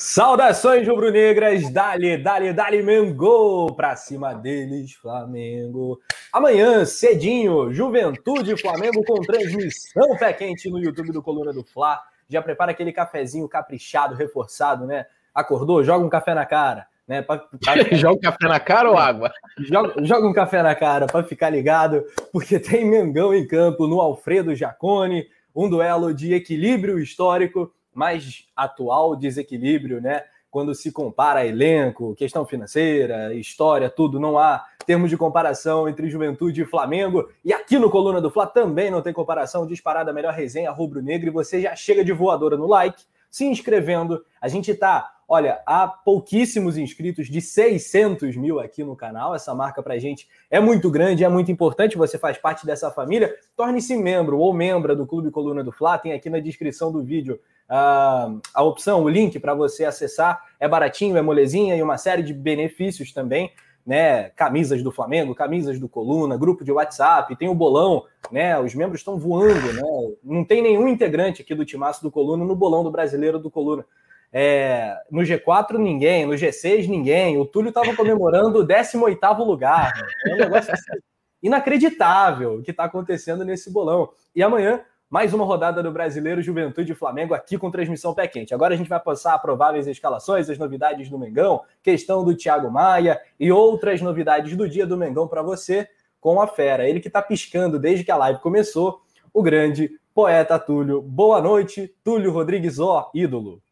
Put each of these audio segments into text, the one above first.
Saudações rubro-negras, dali, dali, dali, Mengo, pra cima deles, Flamengo. Amanhã, cedinho, Juventude Flamengo com transmissão pé quente no YouTube do Coluna do Fla. Já prepara aquele cafezinho caprichado, reforçado, né? Acordou, joga um café na cara, né? Pra, pra... joga um café na cara ou água? Joga, joga um café na cara para ficar ligado, porque tem Mengão em campo no Alfredo Jacone, um duelo de equilíbrio histórico mais atual desequilíbrio, né? Quando se compara elenco, questão financeira, história, tudo, não há termos de comparação entre Juventude e Flamengo. E aqui no Coluna do Fla também não tem comparação, disparada a melhor resenha rubro-negra. E você já chega de voadora no like, se inscrevendo. A gente tá, olha, há pouquíssimos inscritos, de 600 mil aqui no canal. Essa marca pra gente é muito grande, é muito importante. Você faz parte dessa família. Torne-se membro ou membra do Clube Coluna do Fla. Tem aqui na descrição do vídeo a, a opção, o link para você acessar é baratinho, é molezinha e uma série de benefícios também, né? Camisas do Flamengo, camisas do Coluna, grupo de WhatsApp, tem o bolão, né? Os membros estão voando, né? Não tem nenhum integrante aqui do timaço do Coluna no bolão do brasileiro do Coluna. É, no G4, ninguém, no G6, ninguém. O Túlio estava comemorando o 18 lugar. Né? É um negócio assim, inacreditável o que está acontecendo nesse bolão. E amanhã mais uma rodada do Brasileiro Juventude e Flamengo aqui com transmissão pé quente. Agora a gente vai passar a prováveis escalações, as novidades do Mengão, questão do Thiago Maia e outras novidades do dia do Mengão para você com a fera. Ele que está piscando desde que a live começou, o grande poeta Túlio. Boa noite, Túlio Rodrigues, ó, ídolo.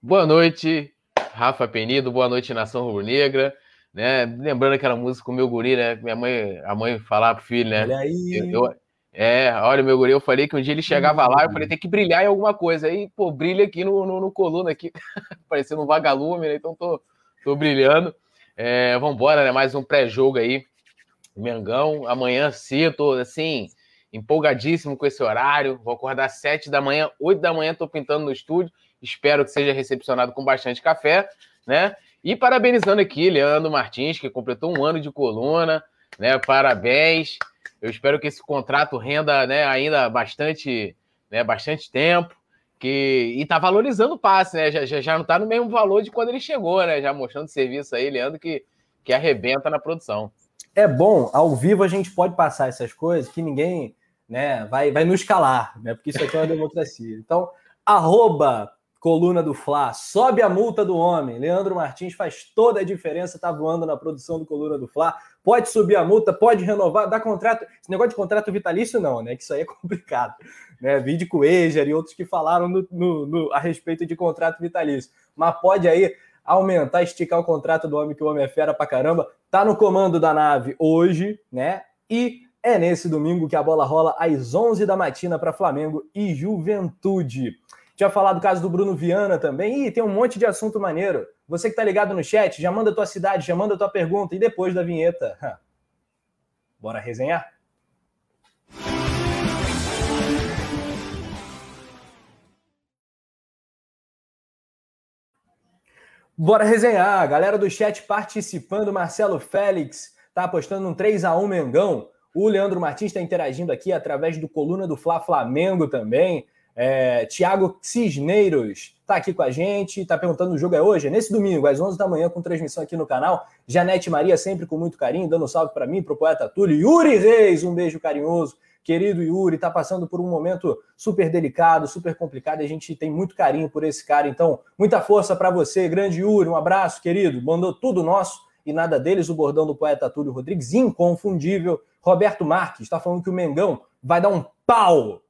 Boa noite, Rafa Penido. Boa noite, Nação Rubro-Negra. Né? Lembrando aquela música com o meu guri, né? Minha mãe, a mãe falar pro filho, né? Olha aí. Eu, eu, é, olha, meu guri, eu falei que um dia ele chegava lá, eu falei, tem que brilhar em alguma coisa. Aí, pô, brilha aqui no, no, no coluna, aqui, parecendo um vagalume, né? Então tô, tô brilhando. É, vambora, né? Mais um pré-jogo aí. Mengão, amanhã cedo, tô assim, empolgadíssimo com esse horário. Vou acordar às 7 da manhã, 8 da manhã, tô pintando no estúdio. Espero que seja recepcionado com bastante café, né? E parabenizando aqui, Leandro Martins, que completou um ano de coluna, né? Parabéns. Eu espero que esse contrato renda né, ainda bastante, né, bastante tempo. Que, e tá valorizando o passe, né? Já, já, já não tá no mesmo valor de quando ele chegou, né? Já mostrando serviço aí, Leandro, que, que arrebenta na produção. É bom, ao vivo a gente pode passar essas coisas que ninguém né, vai, vai nos calar, né? Porque isso aqui é uma democracia. Então, arroba coluna do Fla, sobe a multa do homem. Leandro Martins faz toda a diferença, tá voando na produção do coluna do Fla. Pode subir a multa, pode renovar, dar contrato. Esse negócio de contrato vitalício, não, né? Que isso aí é complicado. Né? Vide com o Eger e outros que falaram no, no, no, a respeito de contrato vitalício. Mas pode aí aumentar, esticar o contrato do homem, que o homem é fera pra caramba. Tá no comando da nave hoje, né? E é nesse domingo que a bola rola às 11 da matina para Flamengo e Juventude. Tinha falado do caso do Bruno Viana também. Ih, tem um monte de assunto maneiro. Você que tá ligado no chat, já manda a tua cidade, já manda a tua pergunta. E depois da vinheta, bora resenhar? Bora resenhar. Galera do chat participando. Marcelo Félix tá apostando um 3 a 1 Mengão. O Leandro Martins está interagindo aqui através do Coluna do Fla Flamengo também. É, Tiago Cisneiros está aqui com a gente, está perguntando: o jogo é hoje? É nesse domingo, às 11 da manhã, com transmissão aqui no canal. Janete Maria, sempre com muito carinho, dando um salve para mim, para o poeta Túlio. Yuri Reis, um beijo carinhoso. Querido Yuri, está passando por um momento super delicado, super complicado, e a gente tem muito carinho por esse cara. Então, muita força para você, grande Yuri. Um abraço, querido. Mandou tudo nosso e nada deles. O bordão do poeta Túlio Rodrigues, inconfundível. Roberto Marques está falando que o Mengão vai dar um pau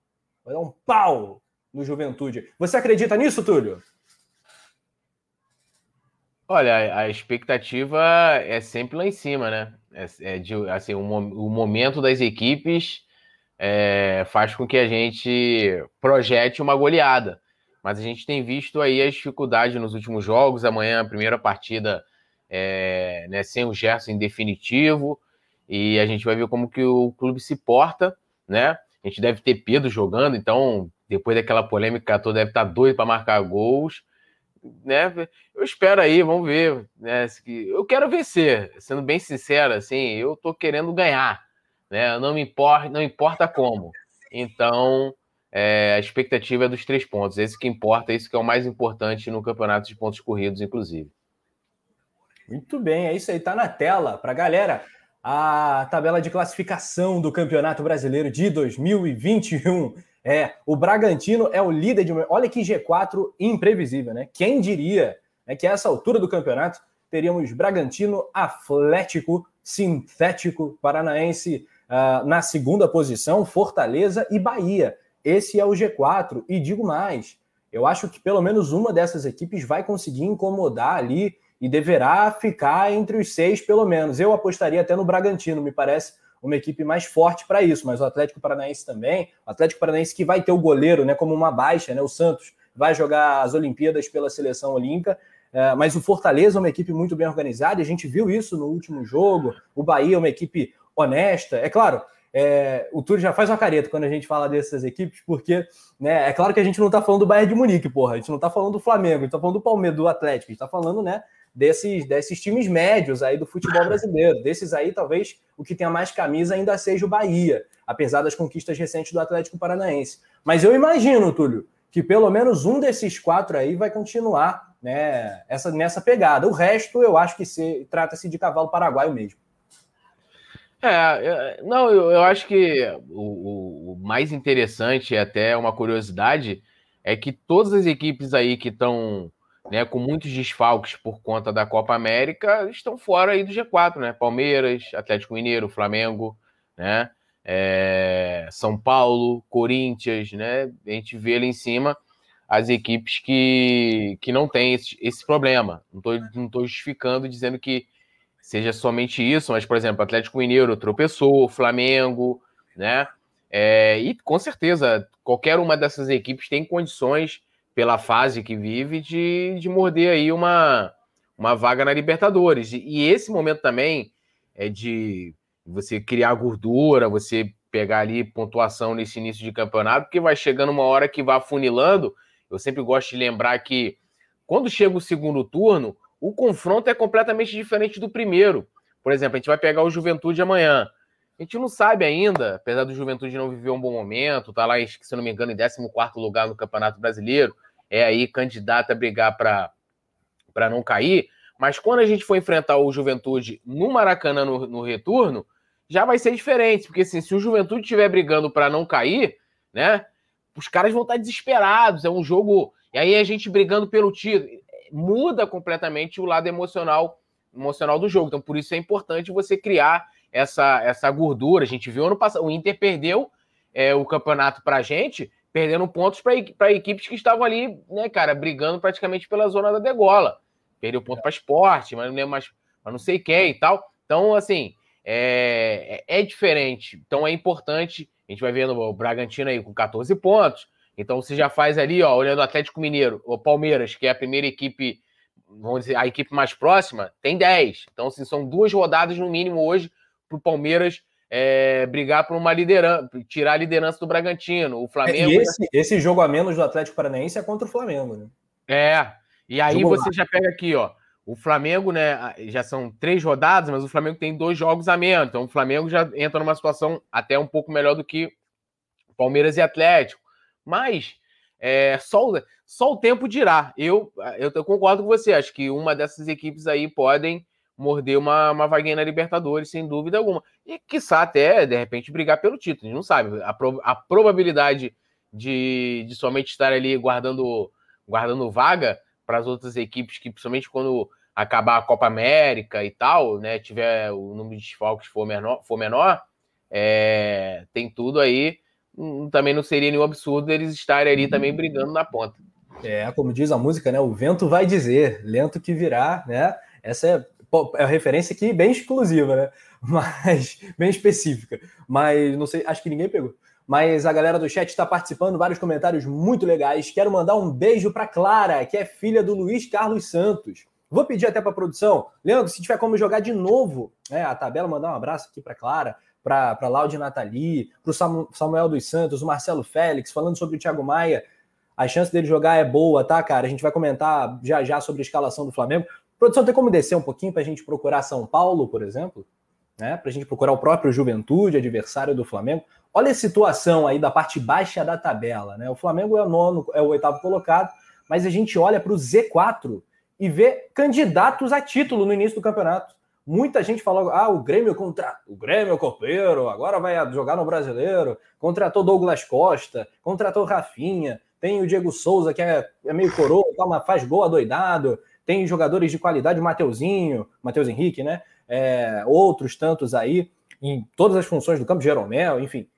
Vai dar um pau no Juventude. Você acredita nisso, Túlio? Olha, a expectativa é sempre lá em cima, né? É, é de, assim, o, o, momento das equipes é, faz com que a gente projete uma goleada. Mas a gente tem visto aí as dificuldades nos últimos jogos. Amanhã, a primeira partida é, né, sem o Gerson em definitivo. E a gente vai ver como que o clube se porta, né? A gente deve ter Pedro jogando, então, depois daquela polêmica toda, deve estar doido para marcar gols. Né? Eu espero aí, vamos ver. Né? Eu quero vencer, sendo bem sincero, assim, eu estou querendo ganhar. Né? Não me importa, não importa como. Então, é, a expectativa é dos três pontos. Esse que importa, esse que é o mais importante no campeonato de pontos corridos, inclusive. Muito bem, é isso aí, tá na tela para galera. A tabela de classificação do Campeonato Brasileiro de 2021. É, o Bragantino é o líder de. Olha que G4 imprevisível, né? Quem diria né, que a essa altura do campeonato teríamos Bragantino, Atlético, Sintético, Paranaense uh, na segunda posição, Fortaleza e Bahia. Esse é o G4. E digo mais, eu acho que pelo menos uma dessas equipes vai conseguir incomodar ali e deverá ficar entre os seis, pelo menos. Eu apostaria até no Bragantino, me parece uma equipe mais forte para isso, mas o Atlético Paranaense também, o Atlético Paranaense que vai ter o goleiro né, como uma baixa, né, o Santos vai jogar as Olimpíadas pela seleção olímpica, é, mas o Fortaleza é uma equipe muito bem organizada, a gente viu isso no último jogo, o Bahia é uma equipe honesta, é claro, é, o Túlio já faz uma careta quando a gente fala dessas equipes, porque né, é claro que a gente não está falando do Bayern de Munique, porra, a gente não está falando do Flamengo, a gente está falando do Palmeiras, do Atlético, a gente está falando né, desses, desses times médios aí do futebol brasileiro. Desses aí, talvez o que tenha mais camisa ainda seja o Bahia, apesar das conquistas recentes do Atlético Paranaense. Mas eu imagino, Túlio, que pelo menos um desses quatro aí vai continuar né, essa, nessa pegada. O resto, eu acho que trata-se de cavalo paraguaio mesmo. É, não, eu, eu acho que o, o, mais interessante, até uma curiosidade, é que todas as equipes aí que estão né, com muitos desfalques por conta da Copa América, estão fora aí do G4, né? Palmeiras, Atlético Mineiro, Flamengo, né? É, São Paulo, Corinthians, né? A gente vê ali em cima as equipes que, que não têm esse, esse problema. Não estou não tô justificando dizendo que seja somente isso, mas, por exemplo, Atlético Mineiro tropeçou, Flamengo, né? É, e com certeza, qualquer uma dessas equipes tem condições pela fase que vive, de, de morder aí uma, uma vaga na Libertadores. E, esse momento também é de você criar gordura, você pegar ali pontuação nesse início de campeonato, porque vai chegando uma hora que vai funilando. Eu sempre gosto de lembrar que quando chega o segundo turno, o confronto é completamente diferente do primeiro. Por exemplo, a gente vai pegar o Juventude amanhã. A gente não sabe ainda, apesar do Juventude não viver um bom momento, tá lá, se não me engano, em 14 lugar no Campeonato Brasileiro, é aí candidato a brigar para não cair. Mas quando a gente for enfrentar o Juventude no Maracanã no, no retorno, já vai ser diferente, porque assim, se o Juventude estiver brigando para não cair, né, os caras vão estar desesperados. É um jogo. E aí a gente brigando pelo título. Muda completamente o lado emocional emocional do jogo. Então, por isso é importante você criar essa, essa gordura. A gente viu ano passado, o Inter perdeu é, o campeonato para a gente, perdendo pontos para equipes que estavam ali, né, cara, brigando praticamente pela zona da degola. Perdeu ponto para esporte, mas não lembro mais, mas não sei quem e tal. Então, assim, é, é, é diferente. Então é importante. A gente vai vendo o Bragantino aí com 14 pontos. Então você já faz ali, ó, olhando o Atlético Mineiro, o Palmeiras, que é a primeira equipe, vamos dizer, a equipe mais próxima, tem 10. Então, assim, são duas rodadas no mínimo hoje para o Palmeiras é, brigar por uma liderança, tirar a liderança do Bragantino. O Flamengo. E esse, esse jogo a menos do Atlético Paranaense é contra o Flamengo, né? É. E aí jogo você lá. já pega aqui, ó. O Flamengo, né, já são três rodadas, mas o Flamengo tem dois jogos a menos. Então o Flamengo já entra numa situação até um pouco melhor do que Palmeiras e Atlético. Mas é, só, só o tempo dirá. Eu, eu concordo com você. Acho que uma dessas equipes aí podem morder uma, uma vaguinha na Libertadores, sem dúvida alguma. E, quiçá, até, de repente, brigar pelo título. A gente não sabe. A, pro, a probabilidade de, de somente estar ali guardando, guardando vaga para as outras equipes, que principalmente quando acabar a Copa América e tal, né, tiver o número de desfalques for menor, for menor é, tem tudo aí. Hum, também não seria nenhum absurdo eles estarem ali também brigando na ponta. É, como diz a música, né? O vento vai dizer, lento que virá, né? Essa é, é uma referência aqui bem exclusiva, né? Mas bem específica. Mas não sei, acho que ninguém pegou mas a galera do chat está participando, vários comentários muito legais. Quero mandar um beijo para Clara, que é filha do Luiz Carlos Santos. Vou pedir até para a produção, Leandro, se tiver como jogar de novo né, a tabela, mandar um abraço aqui para Clara, para Laude Nathalie, para o Samuel dos Santos, o Marcelo Félix, falando sobre o Thiago Maia. A chance dele jogar é boa, tá, cara? A gente vai comentar já já sobre a escalação do Flamengo. Produção, tem como descer um pouquinho para a gente procurar São Paulo, por exemplo? né? Para a gente procurar o próprio Juventude, adversário do Flamengo. Olha a situação aí da parte baixa da tabela, né? O Flamengo é o nono, é o oitavo colocado, mas a gente olha para o Z4 e vê candidatos a título no início do campeonato. Muita gente falou: ah, o Grêmio contra o Grêmio Copeiro, agora vai jogar no brasileiro. Contratou Douglas Costa, contratou Rafinha, tem o Diego Souza, que é, é meio coroa, mas faz gol adoidado. Tem jogadores de qualidade, Mateuzinho, Matheus Henrique, né? É, outros tantos aí, em todas as funções do campo, Jeromel, enfim.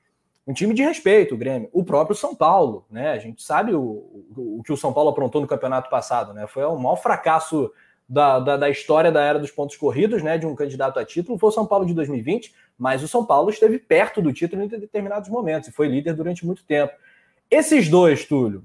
Um time de respeito, o Grêmio. O próprio São Paulo, né? A gente sabe o, o, o que o São Paulo aprontou no campeonato passado, né? Foi o maior fracasso da, da, da, história da era dos pontos corridos, né, de um candidato a título, foi o São Paulo de 2020, mas o São Paulo esteve perto do título em determinados momentos e foi líder durante muito tempo. Esses dois, Túlio,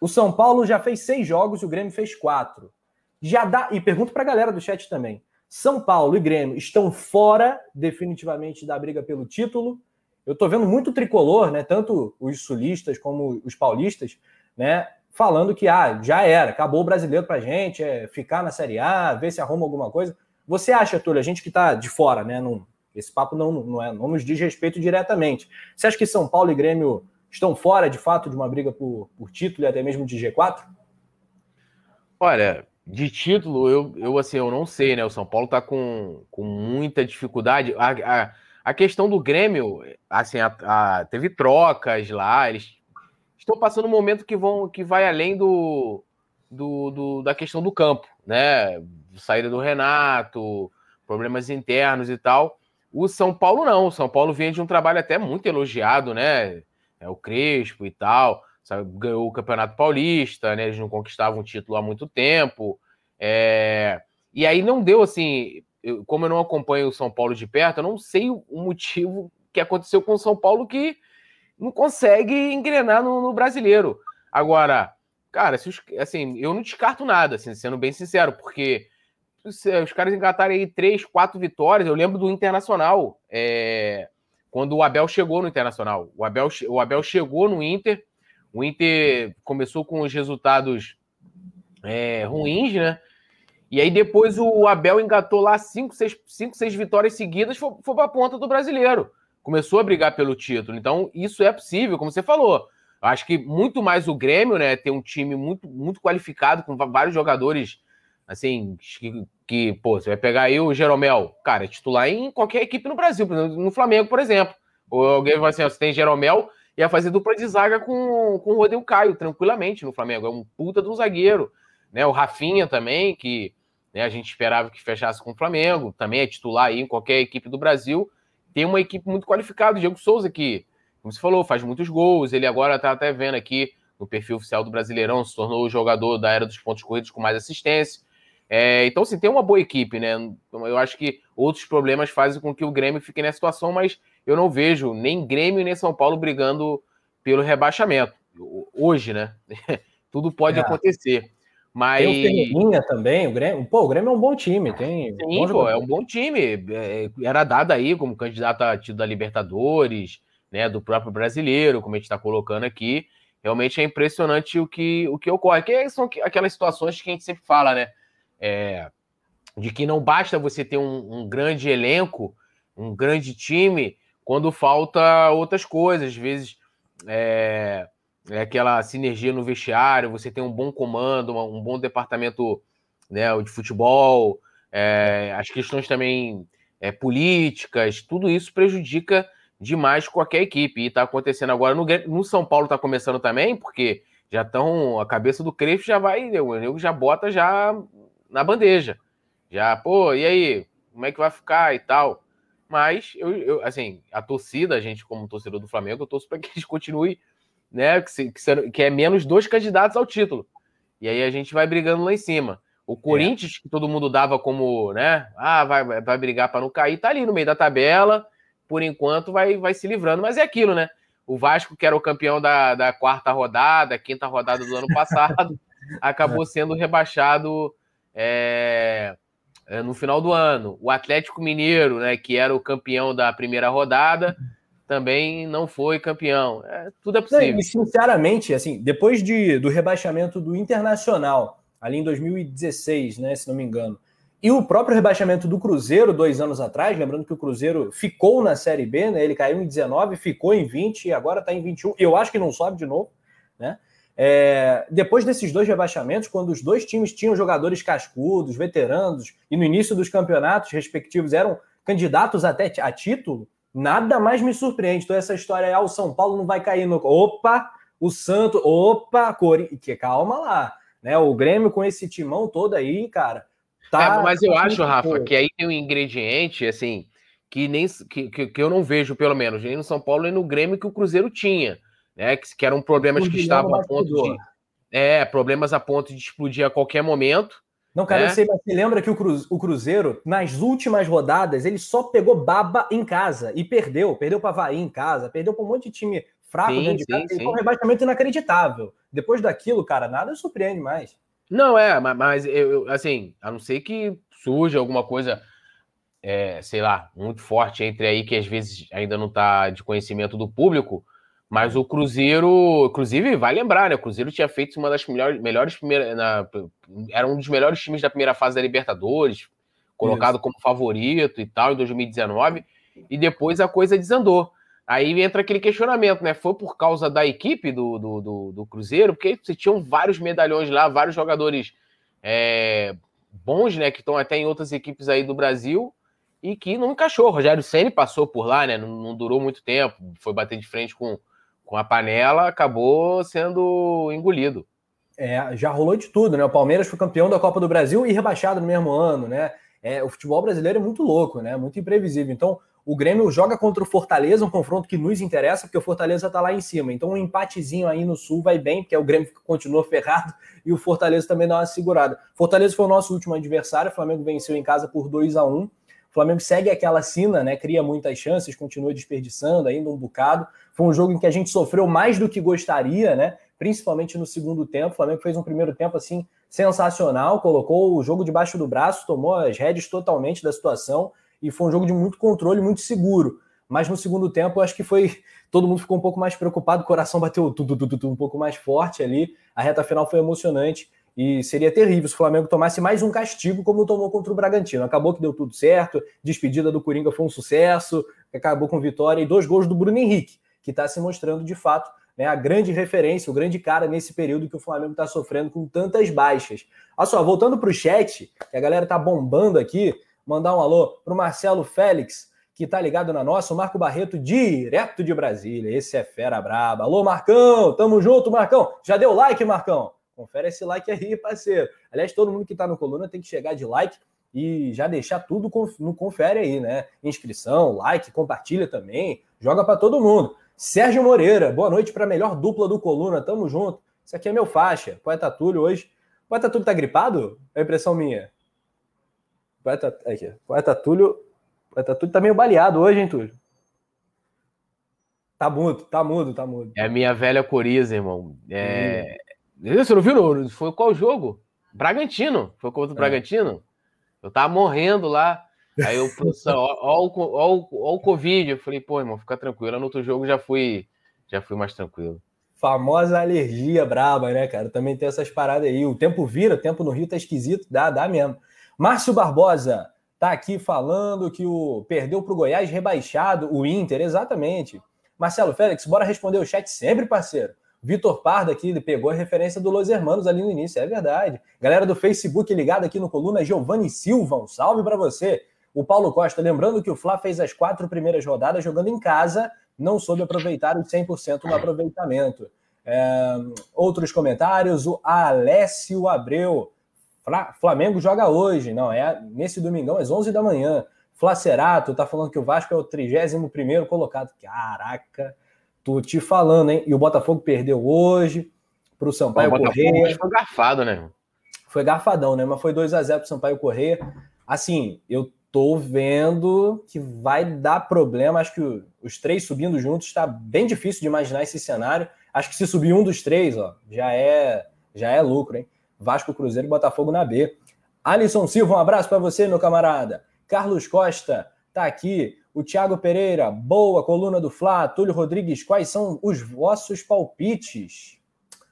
o São Paulo já fez seis jogos e o Grêmio fez quatro. Já dá, e pergunto para a galera do chat também: São Paulo e Grêmio estão fora definitivamente da briga pelo título? Eu estou vendo muito tricolor, né, tanto os sulistas como os paulistas, né, falando que ah, já era, acabou o brasileiro pra gente, é ficar na Série A, ver se arruma alguma coisa. Você acha, Túlio, a gente que está de fora, né? Não, esse papo não, não, é, não nos diz respeito diretamente. Você acha que São Paulo e Grêmio estão fora, de fato, de uma briga por, por título e até mesmo de G4? Olha, de título, eu, eu assim, eu não sei, né? O São Paulo está com, com muita dificuldade. A, a, a questão do Grêmio, assim, a, a, teve trocas lá, eles estão passando um momento que vão que vai além do, do, do, da questão do campo, né? Saída do Renato, problemas internos e tal. O São Paulo não. O São Paulo vinha de um trabalho até muito elogiado, né? É o Crespo e tal. Sabe? Ganhou o Campeonato Paulista, né? Eles não conquistavam um título há muito tempo. É... E aí não deu assim. Eu, como eu não acompanho o São Paulo de perto, eu não sei o motivo que aconteceu com o São Paulo que não consegue engrenar no, no brasileiro. Agora, cara, os, assim, eu não descarto nada, assim, sendo bem sincero, porque os caras engatarem aí três, quatro vitórias. Eu lembro do Internacional, é, quando o Abel chegou no Internacional. O Abel, o Abel chegou no Inter, o Inter começou com os resultados é, ruins, né? E aí depois o Abel engatou lá cinco, seis, cinco, seis vitórias seguidas, foi, foi para a ponta do brasileiro começou a brigar pelo título. Então, isso é possível, como você falou. Acho que muito mais o Grêmio, né? Tem um time muito, muito qualificado, com vários jogadores, assim, que, que pô, você vai pegar aí o Jeromel, cara, é titular em qualquer equipe no Brasil, no Flamengo, por exemplo. Ou alguém vai assim, ó, você tem Jeromel, ia fazer dupla de zaga com, com o Rodrigo Caio, tranquilamente, no Flamengo. É um puta de um zagueiro. Né? O Rafinha também, que né, a gente esperava que fechasse com o Flamengo, também é titular aí em qualquer equipe do Brasil tem uma equipe muito qualificada. O Diego Souza, que, como você falou, faz muitos gols. Ele agora está até vendo aqui no perfil oficial do Brasileirão, se tornou o jogador da era dos pontos corridos com mais assistência. É, então, assim, tem uma boa equipe, né? Eu acho que outros problemas fazem com que o Grêmio fique nessa situação, mas eu não vejo nem Grêmio nem São Paulo brigando pelo rebaixamento. Hoje, né? Tudo pode é. acontecer. Mas... Tem o Ferreirinha também, o Grêmio. Pô, o Grêmio é um bom time. Tem Sim, pô, é um bom time. É, era dado aí como candidato a título da Libertadores, né? Do próprio brasileiro, como a gente está colocando aqui. Realmente é impressionante o que, o que ocorre. Que são aquelas situações que a gente sempre fala, né? É, de que não basta você ter um, um grande elenco, um grande time, quando falta outras coisas. Às vezes. É, é aquela sinergia no vestiário, você tem um bom comando, um bom departamento né, de futebol, é, as questões também é, políticas, tudo isso prejudica demais qualquer equipe. E está acontecendo agora no, no São Paulo, está começando também, porque já estão. A cabeça do Crespo já vai, né, o nego já bota já na bandeja. Já, pô, e aí? Como é que vai ficar e tal? Mas, eu, eu assim, a torcida, a gente, como torcedor do Flamengo, eu torço para que eles continuem né? Que, que, que, é menos dois candidatos ao título. E aí a gente vai brigando lá em cima. O é. Corinthians, é. que todo mundo dava como, né? Ah, vai, vai brigar para não cair, tá ali no meio da tabela. Por enquanto vai, vai se livrando, mas é aquilo, né? O Vasco, que era o campeão da, da quarta rodada, quinta rodada do ano passado, acabou é. sendo rebaixado é, é, no final do ano. O Atlético Mineiro, né, que era o campeão da primeira rodada, também não foi campeão. É, tudo é possível. Não, e sinceramente, assim, depois de, do rebaixamento do Internacional, ali em 2016, né, se não me engano, E o próprio rebaixamento do Cruzeiro dois anos atrás, lembrando que o Cruzeiro ficou na Série B, né? Ele caiu em 19, ficou em 20 e agora está em 21. Eu acho que não sobe de novo, né? É, depois desses dois rebaixamentos, quando os dois times tinham jogadores cascudos, veteranos, e no início dos campeonatos respectivos eram candidatos até a título, nada mais me surpreende. Então, essa história é: ah, o São Paulo não vai cair no. Opa! O Santo, opa, Cori... que calma lá, né? O Grêmio com esse timão todo aí, cara. Tá, é, mas eu acho, Rafa, que aí tem um ingrediente assim que nem que, que, que, eu não vejo, pelo menos, nem no São Paulo nem no Grêmio que o Cruzeiro tinha, né? Que, que eram problemas que estavam a ponto de. É, problemas a ponto de explodir a qualquer momento. Não, cara, eu né? sei, mas você lembra que o, o Cruzeiro, nas últimas rodadas, ele só pegou baba em casa e perdeu. Perdeu para Havaí em casa, perdeu para um monte de time fraco sim, dentro de casa. Sim, sim. um rebaixamento inacreditável. Depois daquilo, cara, nada surpreende mais. Não, é, mas, mas eu, assim, a não ser que surja alguma coisa, é, sei lá, muito forte entre aí, que às vezes ainda não está de conhecimento do público, mas o Cruzeiro, inclusive, vai lembrar, né? O Cruzeiro tinha feito uma das melhores, melhores primeiras. Na, era um dos melhores times da primeira fase da Libertadores, colocado Isso. como favorito e tal, em 2019, e depois a coisa desandou. Aí entra aquele questionamento, né? Foi por causa da equipe do, do, do, do Cruzeiro, porque você tinham vários medalhões lá, vários jogadores é, bons, né? Que estão até em outras equipes aí do Brasil e que não encaixou. O Rogério Senni passou por lá, né? Não, não, durou muito tempo, foi bater de frente com, com a panela, acabou sendo engolido. É, já rolou de tudo, né? O Palmeiras foi campeão da Copa do Brasil e rebaixado no mesmo ano, né? É, o futebol brasileiro é muito louco, né? Muito imprevisível. Então, o Grêmio joga contra o Fortaleza, um confronto que nos interessa, porque o Fortaleza está lá em cima. Então, um empatezinho aí no Sul vai bem, porque o Grêmio continua ferrado e o Fortaleza também dá uma segurada. Fortaleza foi o nosso último adversário, o Flamengo venceu em casa por 2 a 1 O Flamengo segue aquela sina, né? Cria muitas chances, continua desperdiçando ainda um bocado. Foi um jogo em que a gente sofreu mais do que gostaria, né? Principalmente no segundo tempo. O Flamengo fez um primeiro tempo assim sensacional, colocou o jogo debaixo do braço, tomou as rédeas totalmente da situação e foi um jogo de muito controle, muito seguro. Mas no segundo tempo, eu acho que foi. Todo mundo ficou um pouco mais preocupado, o coração bateu um pouco mais forte ali. A reta final foi emocionante e seria terrível se o Flamengo tomasse mais um castigo, como tomou contra o Bragantino. Acabou que deu tudo certo, despedida do Coringa foi um sucesso, acabou com vitória e dois gols do Bruno Henrique, que está se mostrando de fato né, a grande referência, o grande cara nesse período que o Flamengo está sofrendo com tantas baixas. Olha só, voltando para o chat, que a galera está bombando aqui, Mandar um alô para o Marcelo Félix, que está ligado na nossa, o Marco Barreto, direto de Brasília. Esse é fera braba. Alô, Marcão, tamo junto, Marcão. Já deu like, Marcão? Confere esse like aí, parceiro. Aliás, todo mundo que está no Coluna tem que chegar de like e já deixar tudo no confere aí, né? Inscrição, like, compartilha também, joga para todo mundo. Sérgio Moreira, boa noite para a melhor dupla do Coluna, tamo junto. Isso aqui é meu faixa, Poeta Túlio hoje. Poeta Túlio tá gripado? É impressão minha. Poeta, aqui, poeta Túlio. Poeta Túlio tá meio baleado hoje, hein, Túlio? Tá mudo, tá mudo, tá mudo. É a minha velha coriza, irmão. É... Hum. Você não viu? Foi qual jogo? Bragantino. Foi contra o é. Bragantino. Eu tava morrendo lá. Aí eu, produção, ó, ó, ó, ó, o Covid. Eu falei, pô, irmão, fica tranquilo. No outro jogo já fui, já fui mais tranquilo. Famosa alergia braba, né, cara? Também tem essas paradas aí. O tempo vira, o tempo no Rio tá esquisito, dá, dá mesmo. Márcio Barbosa está aqui falando que o perdeu para o Goiás rebaixado, o Inter, exatamente. Marcelo Félix, bora responder o chat sempre, parceiro. Vitor Parda aqui pegou a referência do Los Hermanos ali no início, é verdade. Galera do Facebook ligada aqui no Coluna, Giovanni Silva, um salve para você. O Paulo Costa, lembrando que o Fla fez as quatro primeiras rodadas jogando em casa, não soube aproveitar os 100% no aproveitamento. É, outros comentários, o Alessio Abreu. Flamengo joga hoje, não, é nesse domingão, às 11 da manhã. Flacerato tá falando que o Vasco é o 31 colocado. Caraca, tô te falando, hein? E o Botafogo perdeu hoje pro Sampaio o Correia. Foi garfado, né? Foi garfadão, né? Mas foi 2 a 0 pro Sampaio Correia. Assim, eu tô vendo que vai dar problema. Acho que os três subindo juntos está bem difícil de imaginar esse cenário. Acho que se subir um dos três, ó, já é já é lucro, hein? Vasco, Cruzeiro e Botafogo na B. Alisson Silva, um abraço para você, meu camarada. Carlos Costa tá aqui. O Thiago Pereira, boa coluna do Fla. Túlio Rodrigues, quais são os vossos palpites?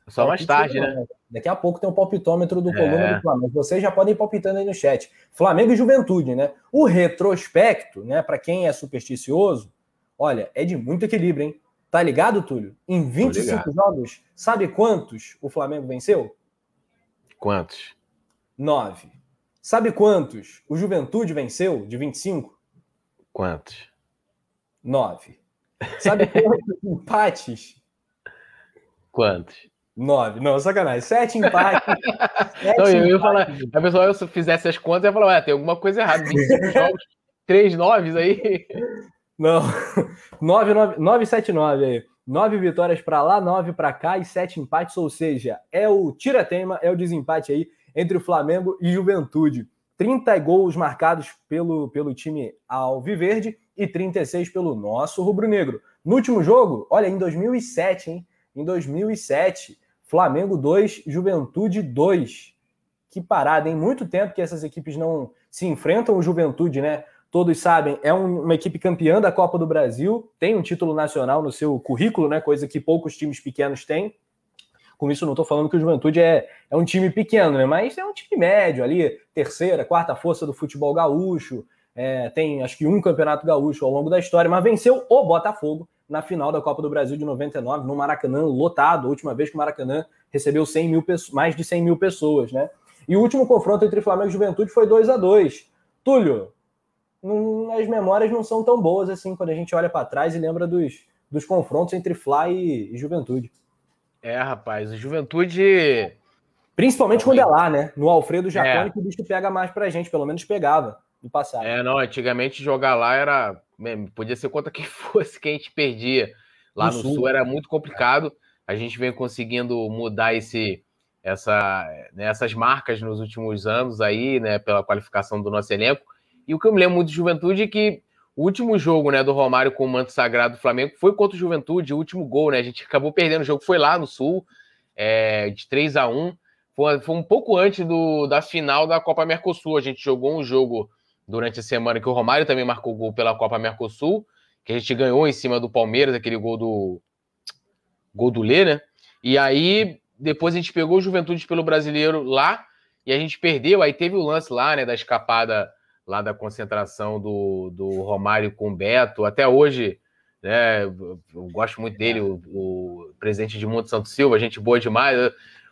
Só mais tarde, né? né? Daqui a pouco tem o um palpitômetro do Coluna é. do Flamengo. Vocês já podem ir palpitando aí no chat. Flamengo e Juventude, né? O retrospecto, né, para quem é supersticioso, olha, é de muito equilíbrio, hein? Tá ligado, Túlio? Em 25 jogos, sabe quantos o Flamengo venceu? Quantos? Nove. Sabe quantos o Juventude venceu de 25? Quantos? Nove. Sabe quantos empates? Quantos? Nove. Não, sacanagem. Sete empates. Sete não, eu ia falar. A pessoa, se eu fizesse as contas, ia falar, ué, tem alguma coisa errada. 25 jogos, três noves aí. Não. 9, 9, 9 7, 9 aí. Nove vitórias para lá, nove para cá e sete empates, ou seja, é o tira-teima, é o desempate aí entre o Flamengo e Juventude. 30 gols marcados pelo, pelo time Alviverde e 36 pelo nosso rubro-negro. No último jogo, olha, em 2007, hein? Em 2007, Flamengo 2, Juventude 2. Que parada, em muito tempo que essas equipes não se enfrentam. O Juventude, né? Todos sabem, é um, uma equipe campeã da Copa do Brasil, tem um título nacional no seu currículo, né? Coisa que poucos times pequenos têm. Com isso, não estou falando que o Juventude é, é um time pequeno, né? Mas é um time médio ali, terceira, quarta força do futebol gaúcho. É, tem acho que um campeonato gaúcho ao longo da história, mas venceu o Botafogo na final da Copa do Brasil de 99, no Maracanã, lotado, a última vez que o Maracanã recebeu 100 mil mais de 100 mil pessoas, né? E o último confronto entre Flamengo e Juventude foi 2 a 2 Túlio, não, as memórias não são tão boas assim quando a gente olha para trás e lembra dos, dos confrontos entre Fly e, e Juventude. É, rapaz, o Juventude. Principalmente quando é lá, né? No Alfredo Jacone, é. que o bicho pega mais pra gente, pelo menos pegava no passado. É, não, antigamente jogar lá era. Podia ser contra quem fosse que a gente perdia. Lá no, no sul. sul. era muito complicado. A gente vem conseguindo mudar esse, essa, né, essas marcas nos últimos anos aí, né? Pela qualificação do nosso elenco. E o que eu me lembro muito de juventude é que o último jogo né, do Romário com o manto sagrado do Flamengo foi contra o Juventude, o último gol, né? A gente acabou perdendo o jogo, foi lá no Sul, é, de 3 a 1 foi, foi um pouco antes do, da final da Copa Mercosul. A gente jogou um jogo durante a semana que o Romário também marcou gol pela Copa Mercosul, que a gente ganhou em cima do Palmeiras, aquele gol do gol do Lê, né? E aí depois a gente pegou o Juventude pelo Brasileiro lá e a gente perdeu. Aí teve o lance lá, né, da escapada lá da concentração do, do Romário com o Beto. Até hoje, né, eu gosto muito dele, o, o presidente de Monte Santo Silva, gente boa demais.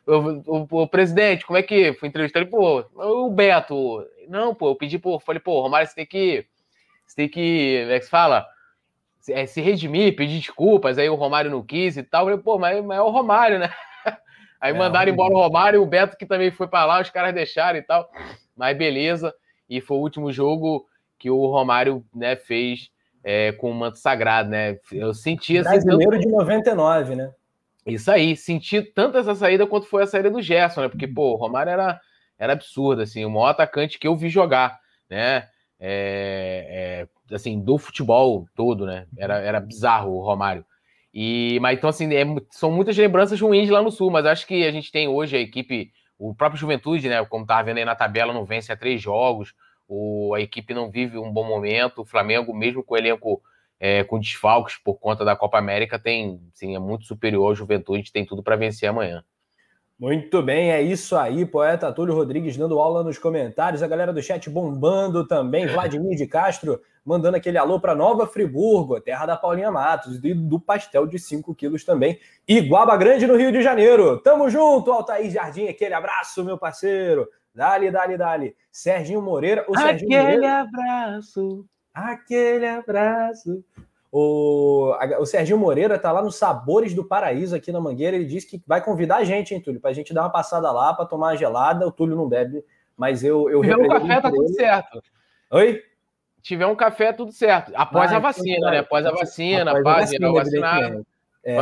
Eu, o, o, presidente, como é que foi entrevistar ele? Pô, o Beto. Não, pô, eu pedi, pô, falei, pô, Romário, você tem que. Você tem que. Como é que se fala? Se, é, se redimir, pedir desculpas. Aí o Romário não quis e tal. Eu falei, pô, mas, mas é o Romário, né? Aí é, mandaram embora o Romário, o Beto que também foi para lá, os caras deixaram e tal. Mas beleza e foi o último jogo que o Romário né, fez é, com o manto sagrado, né? Eu senti assim. Brasileiro tanto... de 99, né? Isso aí, senti tanto essa saída quanto foi a saída do Gerson, né? Porque, pô, o Romário era, era absurdo, assim, o maior atacante que eu vi jogar, né? É, é, assim, do futebol todo, né? Era, era bizarro o Romário. E, mas então, assim, é, são muitas lembranças ruins lá no Sul, mas acho que a gente tem hoje a equipe o próprio Juventude, né, como estava vendo aí na tabela, não vence há três jogos. O, a equipe não vive um bom momento. O Flamengo, mesmo com o elenco é, com desfalques por conta da Copa América, tem, sim, é muito superior ao Juventude, tem tudo para vencer amanhã. Muito bem, é isso aí, poeta Túlio Rodrigues dando aula nos comentários, a galera do chat bombando também, Vladimir de Castro mandando aquele alô para Nova Friburgo, terra da Paulinha Matos, e do pastel de 5 quilos também, e Guaba Grande no Rio de Janeiro. Tamo junto, Altair Jardim, aquele abraço, meu parceiro. Dali, dali, dali. Serginho Moreira. O Serginho aquele Moreira... abraço. Aquele abraço. O, o Serginho Moreira tá lá nos Sabores do Paraíso aqui na Mangueira. Ele disse que vai convidar a gente, hein, Túlio, pra gente dar uma passada lá para tomar uma gelada. O Túlio não bebe, mas eu. eu um café, tá tudo certo. Oi? Tiver um café, tudo certo. Após ah, a então vacina, então, né? Após a vacina, após a vacina, vacinado. É.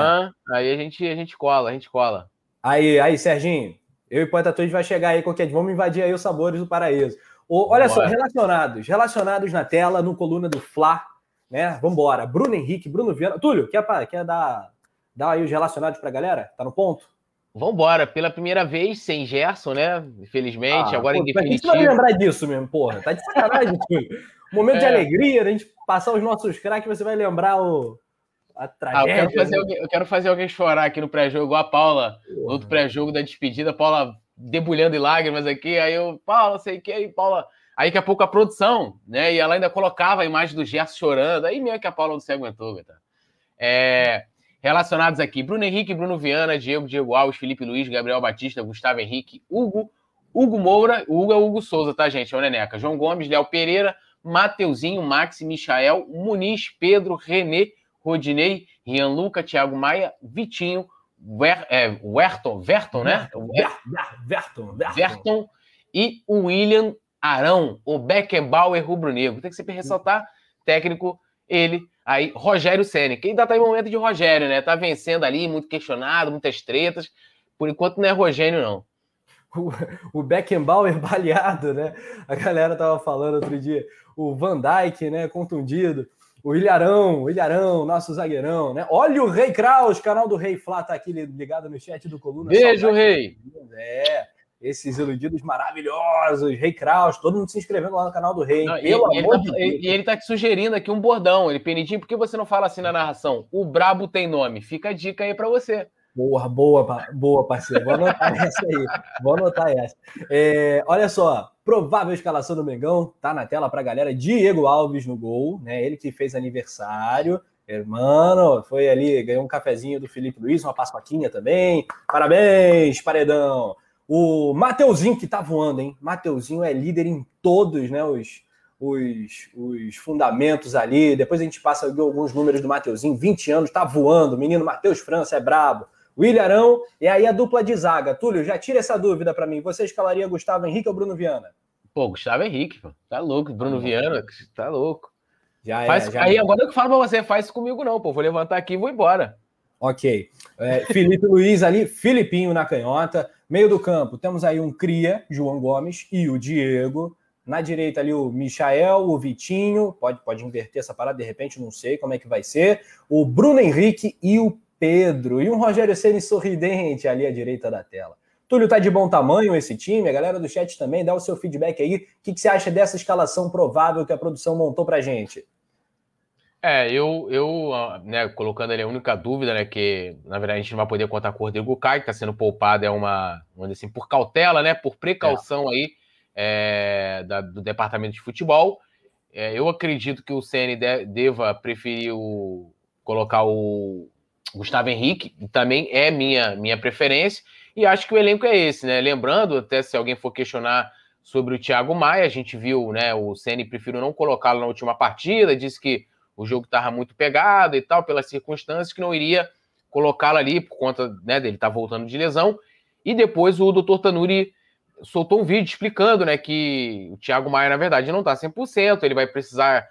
aí a gente, a gente cola, a gente cola. Aí, aí, Serginho, eu e Poeta Twitch vai chegar aí qualquer dia. Vamos invadir aí os sabores do paraíso. O, olha só, relacionados, relacionados na tela, no coluna do Fla, né? Vambora. Bruno Henrique, Bruno Viana. Túlio, quer, quer dar, dar aí os relacionados pra galera? Tá no ponto? Vambora, pela primeira vez sem Gerson, né? Infelizmente, ah, agora pô, em definitivo. Você vai lembrar disso mesmo, porra. Tá de sacanagem, Túlio. Momento é. de alegria, a gente passar os nossos craques, você vai lembrar o, A tragédia, ah, eu, quero fazer né? alguém, eu quero fazer alguém chorar aqui no pré-jogo, igual a Paula, no outro pré-jogo da despedida, Paula debulhando em lágrimas aqui, aí eu, Paula, sei que, aí Paula. Aí daqui a pouco a produção, né? E ela ainda colocava a imagem do Gerson chorando, aí meio que a Paula não se aguentou, tá? É, relacionados aqui: Bruno Henrique, Bruno Viana, Diego, Diego Alves, Felipe Luiz, Gabriel Batista, Gustavo Henrique, Hugo, Hugo Moura, Hugo é Hugo Souza, tá, gente? É o Neneca. João Gomes, Léo Pereira, Mateuzinho, Max, Michael, Muniz, Pedro, Renê, Rodinei, Rian Luca, Thiago Maia, Vitinho, Wer, é, Werton, Verton, né? Verton, Verton, Verton e o William Arão, o Beckenbauer rubro-negro. Tem que sempre ressaltar, técnico, ele, aí, Rogério Senna, que ainda tá em momento de Rogério, né? Tá vencendo ali, muito questionado, muitas tretas. Por enquanto não é Rogério, não. O, o Beckenbauer baleado, né? A galera tava falando outro dia. O Van Dijk, né? Contundido. O Ilharão, o Ilharão, nosso zagueirão, né? Olha o Rei Kraus, canal do Rei Flá tá aqui ligado no chat do Coluna. Beijo, Rei! É, esses iludidos maravilhosos, Rei Kraus, todo mundo se inscrevendo lá no canal do Rei. Não, e, ele tá, de e ele tá te sugerindo aqui um bordão. Ele, Penidinho, por que você não fala assim na narração? O brabo tem nome. Fica a dica aí para você. Boa, boa, boa, parceiro. Vou anotar essa aí. Vou anotar essa. É, olha só, provável escalação do Mengão, tá na tela pra galera. Diego Alves no gol, né? Ele que fez aniversário. Mano, foi ali, ganhou um cafezinho do Felipe Luiz, uma paçoquinha também. Parabéns, paredão. O Mateuzinho que tá voando, hein? Mateuzinho é líder em todos, né? Os, os, os fundamentos ali. Depois a gente passa alguns números do Mateuzinho. 20 anos, tá voando. Menino Matheus França é brabo. William Arão, e aí a dupla de zaga. Túlio, já tira essa dúvida para mim. Você escalaria Gustavo Henrique ou Bruno Viana? Pô, Gustavo Henrique, pô. tá louco. Bruno ah, Viana, tá louco. Já faz, é, já aí é. agora eu falo pra você, faz isso comigo não, pô. Vou levantar aqui e vou embora. Ok. É, Felipe Luiz ali, Filipinho na canhota. Meio do campo, temos aí um Cria, João Gomes, e o Diego. Na direita ali o Michael, o Vitinho, pode, pode inverter essa parada de repente, não sei como é que vai ser. O Bruno Henrique e o Pedro. E um Rogério Ceni sorridente ali à direita da tela. Túlio tá de bom tamanho esse time, a galera do chat também, dá o seu feedback aí. O que, que você acha dessa escalação provável que a produção montou pra gente? É, eu, eu né, colocando ali a única dúvida, né, que na verdade a gente não vai poder contar com o Rodrigo Caio, que está sendo poupado, é uma, vamos assim, por cautela, né, por precaução é. aí é, da, do departamento de futebol. É, eu acredito que o CN de, deva preferir o, colocar o Gustavo Henrique, também é minha, minha preferência, e acho que o elenco é esse, né? Lembrando, até se alguém for questionar sobre o Thiago Maia, a gente viu, né, o CN prefiro não colocá-lo na última partida, disse que o jogo estava muito pegado e tal, pelas circunstâncias, que não iria colocá-lo ali por conta né, dele estar tá voltando de lesão. E depois o doutor Tanuri soltou um vídeo explicando né, que o Thiago Maia, na verdade, não está 100%, ele vai precisar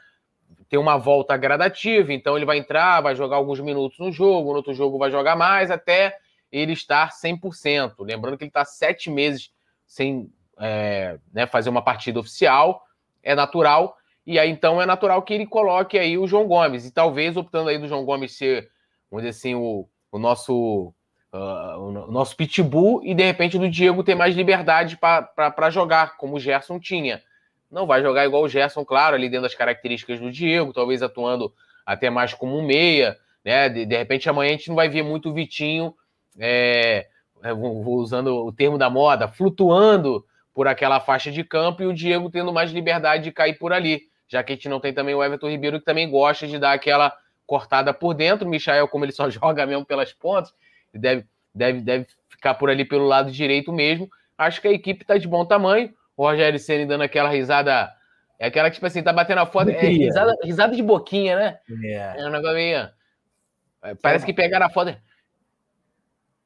ter uma volta gradativa, então ele vai entrar, vai jogar alguns minutos no jogo, no outro jogo vai jogar mais, até ele estar 100%. Lembrando que ele está sete meses sem é, né, fazer uma partida oficial, é natural e aí então é natural que ele coloque aí o João Gomes, e talvez optando aí do João Gomes ser, vamos dizer assim, o, o nosso uh, o nosso pitbull, e de repente do Diego ter mais liberdade para jogar, como o Gerson tinha. Não vai jogar igual o Gerson, claro, ali dentro das características do Diego, talvez atuando até mais como um meia, né? De, de repente amanhã a gente não vai ver muito o Vitinho, é, vou, vou usando o termo da moda, flutuando por aquela faixa de campo e o Diego tendo mais liberdade de cair por ali já que a gente não tem também o Everton Ribeiro, que também gosta de dar aquela cortada por dentro. O Michael, como ele só joga mesmo pelas pontas, deve, deve, deve ficar por ali pelo lado direito mesmo. Acho que a equipe está de bom tamanho. O Rogério Ceni dando aquela risada. É aquela que, tipo assim, tá batendo a foto. É, risada, risada de boquinha, né? É, é um negócio meio. É, parece que pegaram a foto.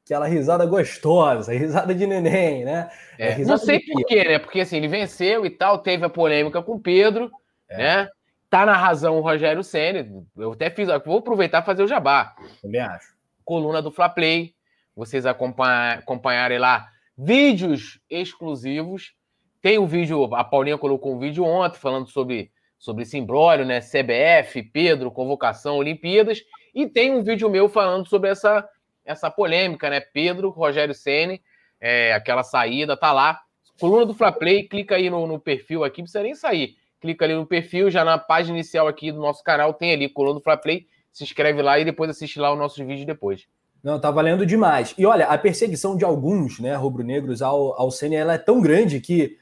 Aquela risada gostosa, risada de neném, né? É, não sei porquê, né? Porque assim, ele venceu e tal, teve a polêmica com o Pedro. É. Né? Tá na razão o Rogério Senna. Eu até fiz, vou aproveitar e fazer o jabá. Também acho. Coluna do Fla Play. Vocês acompanhar, acompanharem lá vídeos exclusivos. Tem o um vídeo, a Paulinha colocou um vídeo ontem falando sobre, sobre esse imbróglio, né? CBF, Pedro, convocação, Olimpíadas. E tem um vídeo meu falando sobre essa, essa polêmica, né? Pedro, Rogério Ceni, é, aquela saída, tá lá. Coluna do Fla Play, clica aí no, no perfil aqui, não precisa nem sair clica ali no perfil, já na página inicial aqui do nosso canal tem ali, coluna do Fla Play. se inscreve lá e depois assiste lá os nossos vídeos depois. Não, tá valendo demais. E olha, a perseguição de alguns, né, rubro-negros ao, ao Senna, ela é tão grande que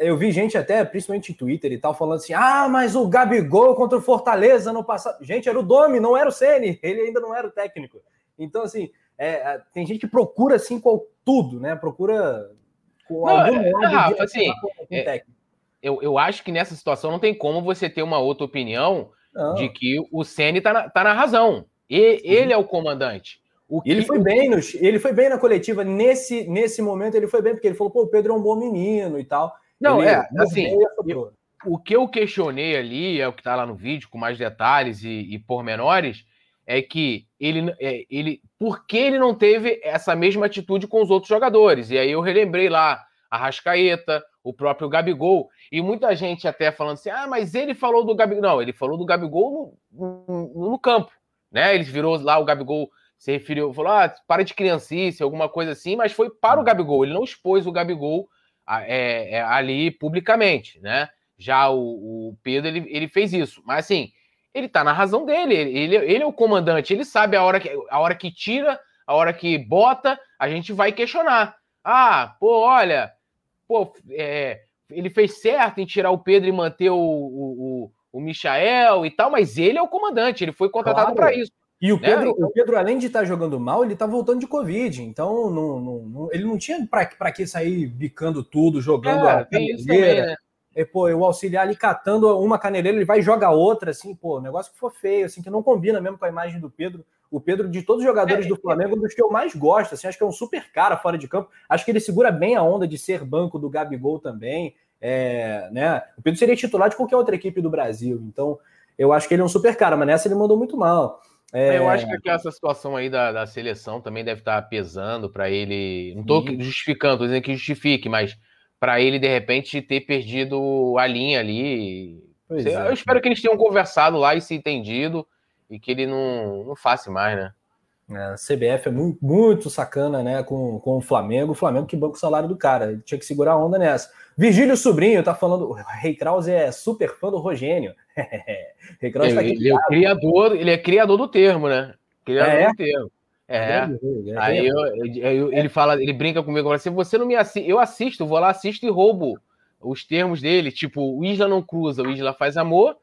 eu vi gente até, principalmente em Twitter e tal, falando assim: ah, mas o Gabigol contra o Fortaleza no passado. Gente, era o Domi, não era o Ceni, ele ainda não era o técnico. Então, assim, é, é tem gente que procura assim com tudo, né? Procura com não, algum é, Rafa, assim, é, eu, eu acho que nessa situação não tem como você ter uma outra opinião não. de que o Ceni tá na, tá na razão. E, ele é o comandante. O que... Ele foi bem, no, ele foi bem na coletiva. Nesse, nesse momento, ele foi bem, porque ele falou, pô, o Pedro é um bom menino e tal. Não, ele, é, assim, eu, o que eu questionei ali, é o que tá lá no vídeo, com mais detalhes e, e pormenores, é que ele, é, ele. Por que ele não teve essa mesma atitude com os outros jogadores? E aí eu relembrei lá a Rascaeta, o próprio Gabigol, e muita gente até falando assim: ah, mas ele falou do Gabigol. Não, ele falou do Gabigol no, no, no campo, né? Ele virou lá o Gabigol se referiu, falou, ah, para de criancice, alguma coisa assim, mas foi para o hum. Gabigol, ele não expôs o Gabigol é, é, ali publicamente, né? Já o, o, Pedro, ele, ele fez isso, mas assim, ele tá na razão dele, ele, ele é o comandante, ele sabe a hora, que, a hora que tira, a hora que bota, a gente vai questionar. Ah, pô, olha, pô, é, ele fez certo em tirar o Pedro e manter o, o, o, o Michael e tal, mas ele é o comandante, ele foi contratado claro. para isso. E o né? Pedro, então... o Pedro, além de estar tá jogando mal, ele está voltando de Covid. Então, não, não, não, ele não tinha para que sair bicando tudo, jogando é, a caneleira. Né? E, pô, o auxiliar ali catando uma caneleira, ele vai jogar outra, assim, pô, negócio que for feio, assim, que não combina mesmo com a imagem do Pedro. O Pedro, de todos os jogadores é, do Flamengo, é um dos que eu mais gosto, assim, acho que é um super cara fora de campo. Acho que ele segura bem a onda de ser banco do Gabigol também. É, né? O Pedro seria titular de qualquer outra equipe do Brasil. Então, eu acho que ele é um super cara, mas nessa ele mandou muito mal. É... Eu acho que essa situação aí da, da seleção também deve estar pesando para ele. Não estou justificando, estou dizendo que justifique, mas para ele, de repente, ter perdido a linha ali. Pois eu é. espero que eles tenham conversado lá e se entendido e que ele não, não faça mais, né? É, a CBF é muito, muito sacana né, com, com o Flamengo. O Flamengo que banca o salário do cara. Ele tinha que segurar a onda nessa. Virgílio Sobrinho tá falando. O Rei Krause é super fã do Rogênio. Rei Krause tá aqui. Ele é, criador, ele é criador do termo, né? Criador é? do termo. É. é Aí eu, eu, ele fala, ele brinca comigo assim: você não me assiste, eu assisto, vou lá, assisto e roubo os termos dele. Tipo, o Isla não cruza, o Isla faz amor.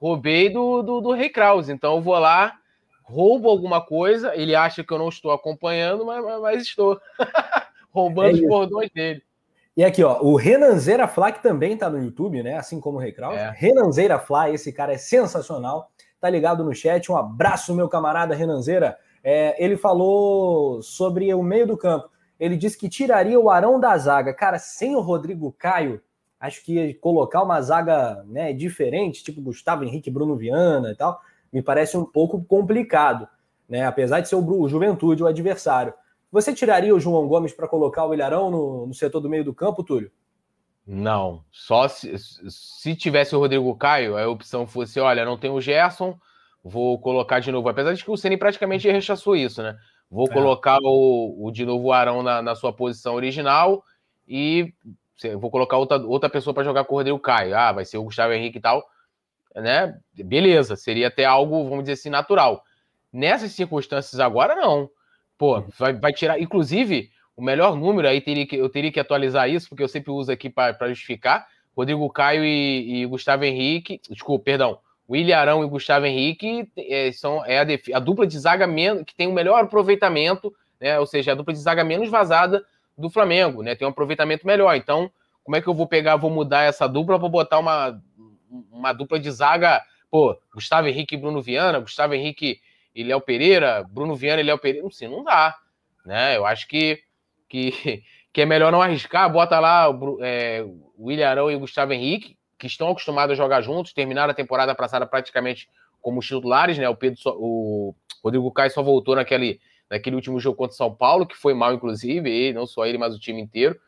Roubei do, do, do Rei Krause. Então eu vou lá roubo alguma coisa, ele acha que eu não estou acompanhando, mas, mas estou roubando é os bordões dele. E aqui, ó, o Renanzeira Fla, que também tá no YouTube, né? Assim como o Rei Kraus. É. Renanzeira Fla, esse cara é sensacional. Tá ligado no chat. Um abraço, meu camarada Renanzeira. É, ele falou sobre o meio do campo. Ele disse que tiraria o Arão da zaga. Cara, sem o Rodrigo Caio, acho que ia colocar uma zaga né, diferente, tipo Gustavo Henrique, Bruno Viana e tal me parece um pouco complicado, né? Apesar de ser o, Juventude o adversário. Você tiraria o João Gomes para colocar o Ilharão no, no, setor do meio do campo, Túlio? Não. Só se, se tivesse o Rodrigo Caio, a opção fosse: olha, não tem o Gerson, vou colocar de novo. Apesar de que o Ceni praticamente rechaçou isso, né? Vou é. colocar o, o, de novo o Arão na, na sua posição original e vou colocar outra, outra pessoa para jogar com o Rodrigo Caio. Ah, vai ser o Gustavo Henrique e tal né? Beleza, seria até algo, vamos dizer assim, natural. Nessas circunstâncias agora, não. Pô, uhum. vai, vai tirar. Inclusive, o melhor número aí teria que, eu teria que atualizar isso, porque eu sempre uso aqui para justificar. Rodrigo Caio e, e, Gustavo Henrique, desculpa, perdão, William Arão e Gustavo Henrique é, são é a, a, dupla de zaga menos, que tem o melhor aproveitamento, né? Ou seja, a dupla de zaga menos vazada do Flamengo, né? Tem um aproveitamento melhor. Então, como é que eu vou pegar, vou mudar essa dupla para botar uma uma dupla de zaga, pô, Gustavo Henrique e Bruno Viana, Gustavo Henrique e Léo Pereira, Bruno Viana e Léo Pereira, assim, não dá, né? Eu acho que, que, que é melhor não arriscar, bota lá é, o William Arão e o Gustavo Henrique, que estão acostumados a jogar juntos, terminaram a temporada passada praticamente como titulares, né? O Pedro, o Rodrigo Caio só voltou naquele, naquele último jogo contra o São Paulo, que foi mal, inclusive, e não só ele, mas o time inteiro.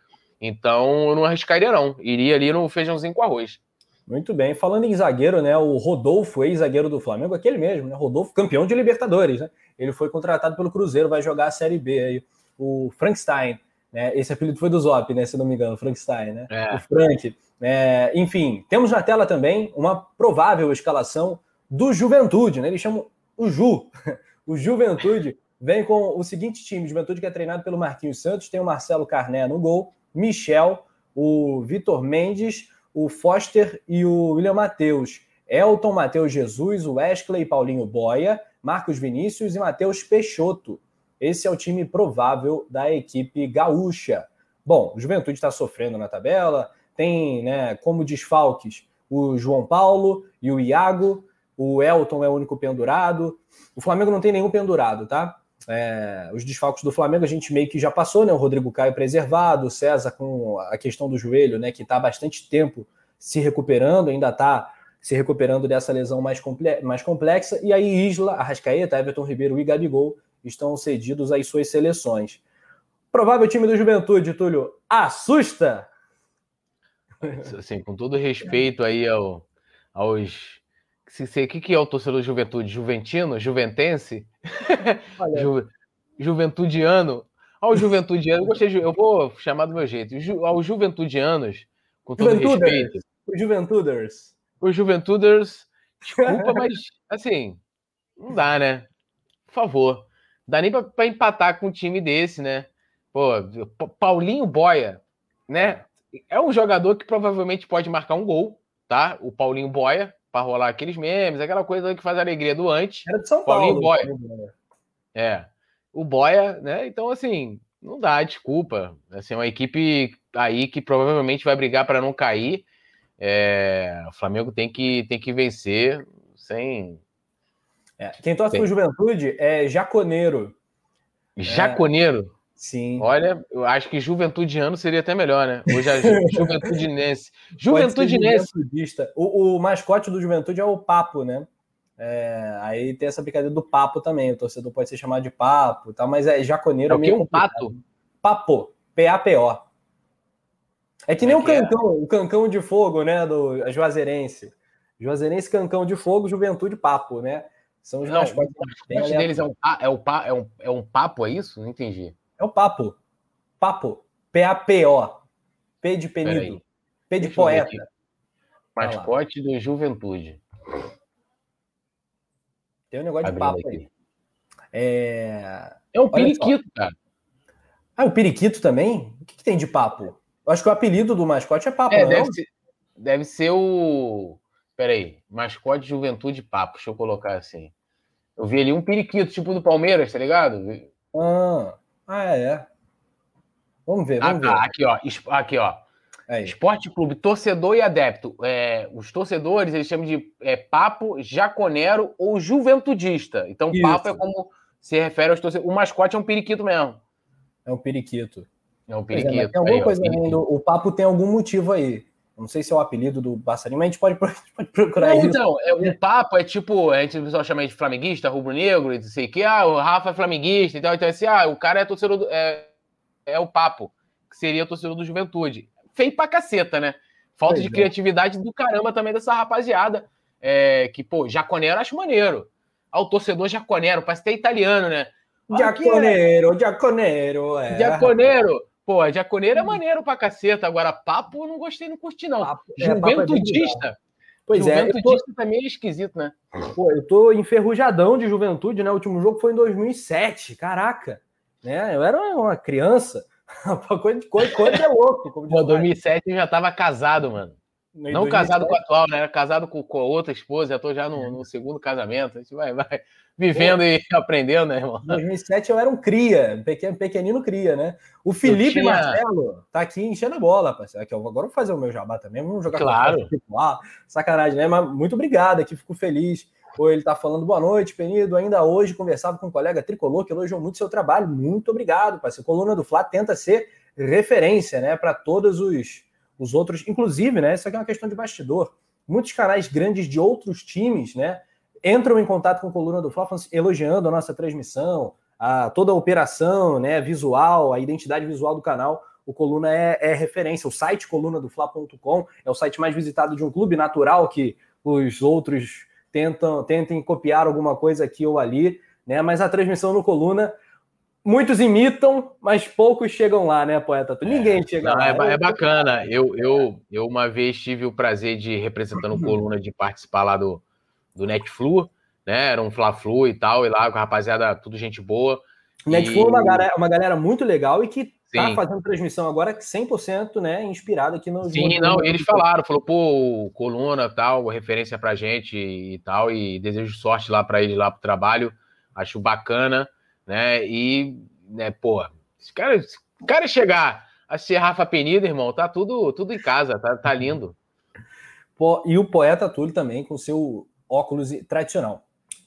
Então, eu não arriscaria, não. Iria ali no feijãozinho com arroz. Muito bem. Falando em zagueiro, né? O Rodolfo, ex-zagueiro do Flamengo, aquele mesmo, né? Rodolfo, campeão de Libertadores, né? Ele foi contratado pelo Cruzeiro, vai jogar a Série B aí. O Frankenstein, né? Esse apelido foi do Zop, né? Se não me engano, Frankenstein, né? É. O Frank. É, enfim, temos na tela também uma provável escalação do Juventude, né? Eles chamam o Ju, o Juventude, vem com o seguinte time: Juventude que é treinado pelo Marquinhos Santos, tem o Marcelo Carné no gol, Michel, o Vitor Mendes, o Foster e o William Matheus. Elton, Matheus Jesus, Wesley, Paulinho Boia, Marcos Vinícius e Matheus Peixoto. Esse é o time provável da equipe gaúcha. Bom, o Juventude está sofrendo na tabela, tem né, como desfalques o João Paulo e o Iago, o Elton é o único pendurado. O Flamengo não tem nenhum pendurado, tá? É, os desfalques do Flamengo a gente meio que já passou, né? O Rodrigo Caio preservado, o César com a questão do joelho, né? Que está há bastante tempo se recuperando, ainda está se recuperando dessa lesão mais, comple mais complexa. E aí Isla, Arrascaeta, Everton Ribeiro e Gabigol estão cedidos às suas seleções. Provável time do Juventude, Túlio, assusta? Assim, com todo respeito aí ao, aos. O que, que é o torcedor de juventude? Juventino? Juventense? Ju, juventudiano? Ao juventudiano, eu gostei de, eu vou chamar do meu jeito. Ju, aos juventudianos, com todo respeito. Os juventuders. Os juventuders, desculpa, mas assim, não dá, né? Por favor. Dá nem para empatar com um time desse, né? Pô, Paulinho Boia, né? É um jogador que provavelmente pode marcar um gol, tá? O Paulinho Boia, para rolar aqueles memes, aquela coisa que faz a alegria do antes. Era de São Paulo. Paulinho Boia. É. O Boia, né? Então, assim, não dá, desculpa. Assim, é uma equipe aí que provavelmente vai brigar para não cair. É, o Flamengo tem que, tem que vencer sem. É, quem torce para Juventude é Jaconeiro. Jaconeiro? Sim. Olha, eu acho que juventudiano seria até melhor, né? Hoje a juventudinense. Juventudinense. O, o, mascote do Juventude é o Papo, né? É, aí tem essa brincadeira do papo também. O torcedor pode ser chamado de papo tal, mas é jaconeiro. É o que? Um pato? Papo. P-A-P-O. É que nem é o cancão, é? o cancão de fogo, né? Do Juazeirense. Juazeirense, cancão de fogo, juventude, papo, né? São os Não, mascotes. O mascote deles é um, é, um, é, um, é um papo, é isso? Não entendi. É o papo. Papo. P-A-P-O. P de penido. P de Deixa poeta. Mascote do Juventude. Tem um negócio Abrindo de papo aqui. aí. É... é um periquito, cara. Ah, o periquito também? O que, que, tem de papo? Eu acho que o apelido do mascote é papo, é, não? Deve ser, deve ser o. Peraí, mascote Juventude Papo. Deixa eu colocar assim. Eu vi ali um periquito, tipo do Palmeiras, tá ligado? Ah. Ah, é. Vamos ver, vamos ah, ver. Aqui, ó. Aqui, ó. Aí. Esporte Clube, torcedor e adepto. É, os torcedores, eles chamam de é, papo, jaconero ou juventudista. Então, Isso. papo é como se refere aos torcedores. O mascote é um periquito mesmo. É um periquito. É um periquito. É, tem alguma aí, coisa ó, O papo tem algum motivo aí. Não sei se é o apelido do passarinho, mas a gente pode, pode procurar não, isso. Então, é, o papo é tipo, a gente pessoal chama de flamenguista, rubro-negro, e não sei o que, ah, o Rafa é flamenguista e tal. Então, assim, ah, o cara é torcedor do, é, é o papo, que seria torcedor do juventude. Feio pra caceta, né? Falta pois de é. criatividade do caramba também dessa rapaziada. É, que, pô, jaconero acho maneiro. Ah, o torcedor jaconero, parece até italiano, né? Jaconero, é... jaconero, é. Pô, Jaconeiro é hum. maneiro pra caceta. Agora, papo eu não gostei, não curti, não. Papo, é, Juventudista. É pois é. Juventudista tô... também é esquisito, né? Pô, eu tô enferrujadão de juventude, né? O último jogo foi em 2007. Caraca. Né? Eu era uma criança. coisa, coisa, coisa é louco. Como Pô, 2007 eu já tava casado, mano. Não casado com a atual, né? Casado com, com outra esposa, já tô já no, no segundo casamento. A gente vai, vai vivendo Pô, e aprendendo, né, irmão? Em 2007 eu era um cria, pequeno, pequenino cria, né? O Felipe tinha... Marcelo tá aqui enchendo a bola, parceiro. Aqui, agora eu vou fazer o meu jabá também, vamos jogar claro. com ah, sacanagem, né? Mas muito obrigado aqui, fico feliz. Ou ele tá falando boa noite, Penido. Ainda hoje conversava com um colega tricolor que elogiou muito seu trabalho. Muito obrigado, parceiro. Coluna do Fla tenta ser referência, né, para todos os os outros, inclusive, né? Isso aqui é uma questão de bastidor. Muitos canais grandes de outros times, né? Entram em contato com a coluna do Fla, elogiando a nossa transmissão, a, toda a operação, né? Visual, a identidade visual do canal. O Coluna é, é referência. O site colunadofla.com é o site mais visitado de um clube natural que os outros tentam tentem copiar alguma coisa aqui ou ali, né? Mas a transmissão no Coluna muitos imitam, mas poucos chegam lá, né, poeta? Ninguém é, chega não, lá. É, é, bacana. Eu, eu, eu uma vez tive o prazer de representando coluna de participar lá do, do Netflu, né? Era um Fla-Flu e tal, e lá com a rapaziada, tudo gente boa. Netflix e... é uma galera, uma galera muito legal e que tá fazendo transmissão agora 100% né, inspirada aqui no. Sim, não, eles falaram, falou, pô, coluna tal, referência pra gente e tal, e desejo sorte lá para ele lá pro trabalho, acho bacana, né? E, né, pô, se o cara, cara chegar a ser Rafa Penida, irmão, tá tudo, tudo em casa, tá, tá lindo. E o poeta Túlio também, com seu óculos tradicional.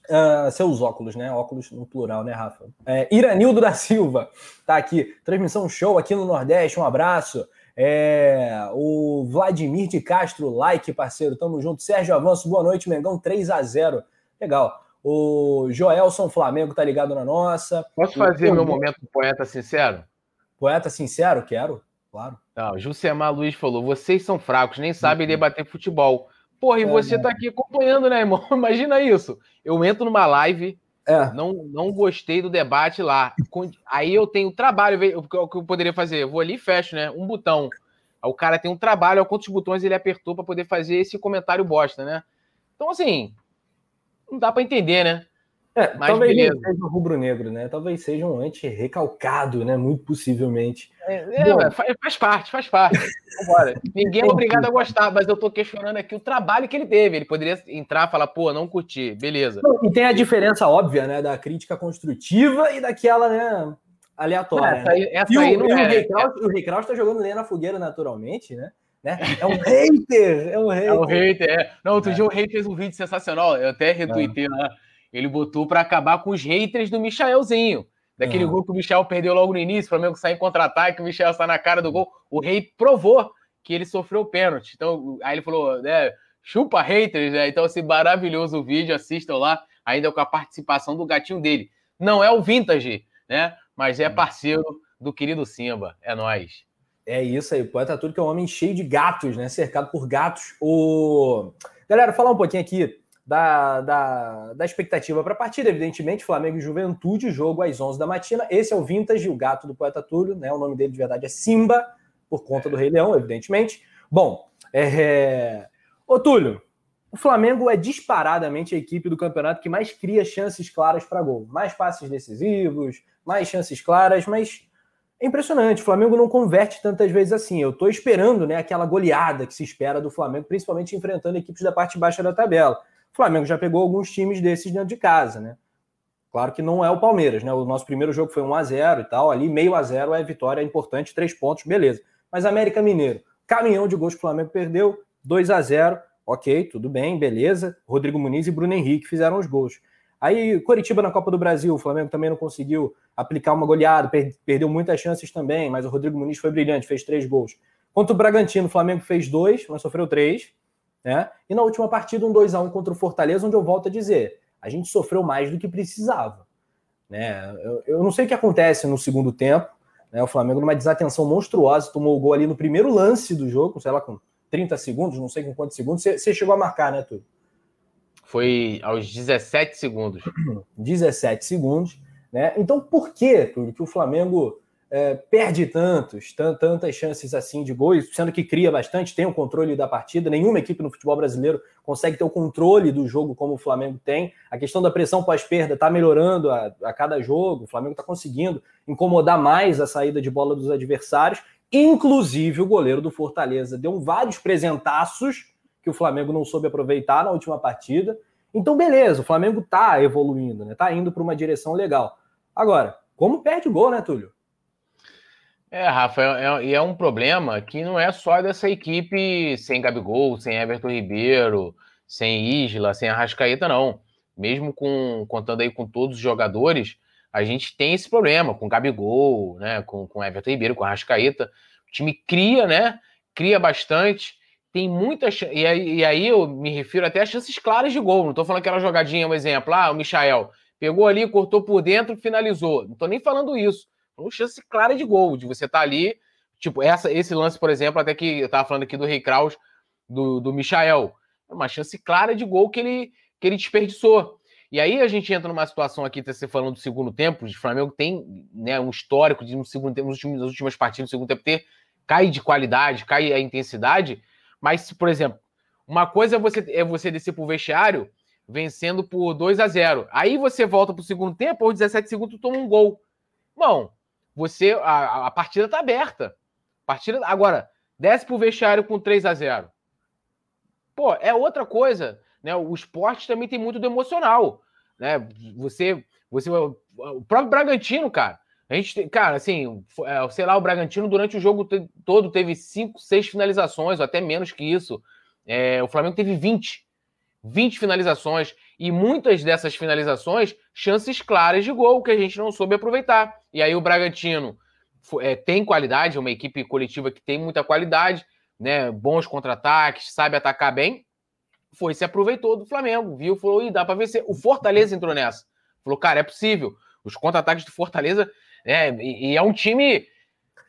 Uh, seus óculos, né? Óculos no plural, né, Rafa? É, Iranildo da Silva tá aqui. Transmissão show aqui no Nordeste. Um abraço. É, o Vladimir de Castro, like, parceiro. Tamo junto. Sérgio Avanço, boa noite, Mengão 3 a 0 Legal. O Joelson Flamengo tá ligado na nossa. Posso fazer o... meu momento poeta sincero? Poeta sincero? Quero, claro. Não, Jusemar Luiz falou: vocês são fracos, nem sabem uhum. debater futebol. Porra, e é, você né? tá aqui acompanhando, né, irmão? Imagina isso. Eu entro numa live, é. não, não gostei do debate lá. Aí eu tenho trabalho, o que eu poderia fazer? Eu vou ali e fecho, né? Um botão. Aí o cara tem um trabalho, quantos botões ele apertou para poder fazer esse comentário bosta, né? Então, assim, não dá para entender, né? É, Mas talvez beleza. seja um rubro-negro, né? Talvez seja um anti-recalcado, né? Muito possivelmente. É, é faz parte, faz parte. Ninguém é obrigado a gostar, mas eu tô questionando aqui o trabalho que ele teve. Ele poderia entrar e falar, pô, não curti, beleza. E tem a diferença óbvia, né? Da crítica construtiva e daquela, né? Aleatória. essa aí, né? essa e aí o, não é. O Kraus tá jogando lenha na fogueira naturalmente, né? Né? É um hater, é um hater. É um hater, é. Não, outro é. dia o Rei fez um vídeo sensacional, eu até retuitei é. lá. Ele botou para acabar com os haters do Michaelzinho. Daquele uhum. gol que o Michel perdeu logo no início, o Flamengo sai em contra-ataque, o Michel está na cara do gol. O Rei provou que ele sofreu pênalti. Então, aí ele falou, né, chupa haters, né? Então, esse maravilhoso vídeo, assistam lá, ainda com a participação do gatinho dele. Não é o Vintage, né? Mas é parceiro do querido Simba. É nós. É isso aí, Poeta Tudo que é um homem cheio de gatos, né? Cercado por gatos. O... Galera, falar um pouquinho aqui da, da, da expectativa para a partida, evidentemente, Flamengo e Juventude, jogo às 11 da matina. Esse é o Vintage, o gato do poeta Túlio, né? O nome dele de verdade é Simba, por conta do Rei Leão, evidentemente. Bom, é... Ô Túlio, o Flamengo é disparadamente a equipe do campeonato que mais cria chances claras para gol. Mais passes decisivos, mais chances claras, mas é impressionante. O Flamengo não converte tantas vezes assim. Eu estou esperando né, aquela goleada que se espera do Flamengo, principalmente enfrentando equipes da parte baixa da tabela. O Flamengo já pegou alguns times desses dentro de casa, né? Claro que não é o Palmeiras, né? O nosso primeiro jogo foi 1 a 0 e tal, ali meio a 0 é vitória importante, três pontos, beleza. Mas América Mineiro, caminhão de gols que o Flamengo perdeu, 2 a 0 ok, tudo bem, beleza. Rodrigo Muniz e Bruno Henrique fizeram os gols. Aí, Coritiba na Copa do Brasil, o Flamengo também não conseguiu aplicar uma goleada, per perdeu muitas chances também, mas o Rodrigo Muniz foi brilhante, fez três gols. Contra o Bragantino, o Flamengo fez dois, mas sofreu três. Né? E na última partida, um 2 a 1 contra o Fortaleza, onde eu volto a dizer, a gente sofreu mais do que precisava. Né? Eu, eu não sei o que acontece no segundo tempo. Né? O Flamengo, numa desatenção monstruosa, tomou o gol ali no primeiro lance do jogo, sei lá, com 30 segundos, não sei com quantos segundos. Você chegou a marcar, né, Túlio? Foi aos 17 segundos. 17 segundos. Né? Então, por que, Túlio, que o Flamengo é, perde tantos, tantas chances assim de gols, sendo que cria bastante, tem o controle da partida. Nenhuma equipe no futebol brasileiro consegue ter o controle do jogo como o Flamengo tem. A questão da pressão pós-perda está melhorando a, a, cada jogo. O Flamengo está conseguindo incomodar mais a saída de bola dos adversários. Inclusive, o goleiro do Fortaleza deu vários presentaços que o Flamengo não soube aproveitar na última partida. Então, beleza, o Flamengo está evoluindo, né? Tá indo para uma direção legal. Agora, como perde o gol, né, Túlio? É, Rafa, é, é, é um problema que não é só dessa equipe sem Gabigol, sem Everton Ribeiro, sem Isla, sem Arrascaeta, não. Mesmo com contando aí com todos os jogadores, a gente tem esse problema com Gabigol, né? Com, com Everton Ribeiro, com Arrascaeta. O time cria, né? Cria bastante. Tem muitas. E aí, e aí eu me refiro até a chances claras de gol. Não estou falando aquela jogadinha, um exemplo. Ah, o Michael pegou ali, cortou por dentro, finalizou. Não estou nem falando isso uma chance clara de gol, de você estar tá ali. Tipo, essa, esse lance, por exemplo, até que eu estava falando aqui do Rei Kraus, do, do Michael. É uma chance clara de gol que ele, que ele desperdiçou. E aí a gente entra numa situação aqui, tá você falando do segundo tempo, o Flamengo tem né, um histórico de um segundo tempo, nas últimas partidas do segundo tempo, ter, cai de qualidade, cai a intensidade. Mas, por exemplo, uma coisa é você, é você descer pro vestiário vencendo por 2 a 0 Aí você volta para o segundo tempo, aos 17 segundos, toma um gol. Bom, você a, a partida está aberta. Partida, agora, desce para o vestiário com 3 a 0 Pô, é outra coisa. Né? O esporte também tem muito do emocional. Né? Você, você, o próprio Bragantino, cara. A gente, cara, assim, é, sei lá, o Bragantino durante o jogo todo teve cinco, seis finalizações, ou até menos que isso. É, o Flamengo teve 20. 20 finalizações. E muitas dessas finalizações, chances claras de gol que a gente não soube aproveitar. E aí o Bragantino é, tem qualidade, é uma equipe coletiva que tem muita qualidade, né? Bons contra-ataques, sabe atacar bem. Foi, se aproveitou do Flamengo, viu? Falou, e dá para vencer. O Fortaleza entrou nessa. Falou, cara, é possível. Os contra-ataques do Fortaleza, né? E, e é um time.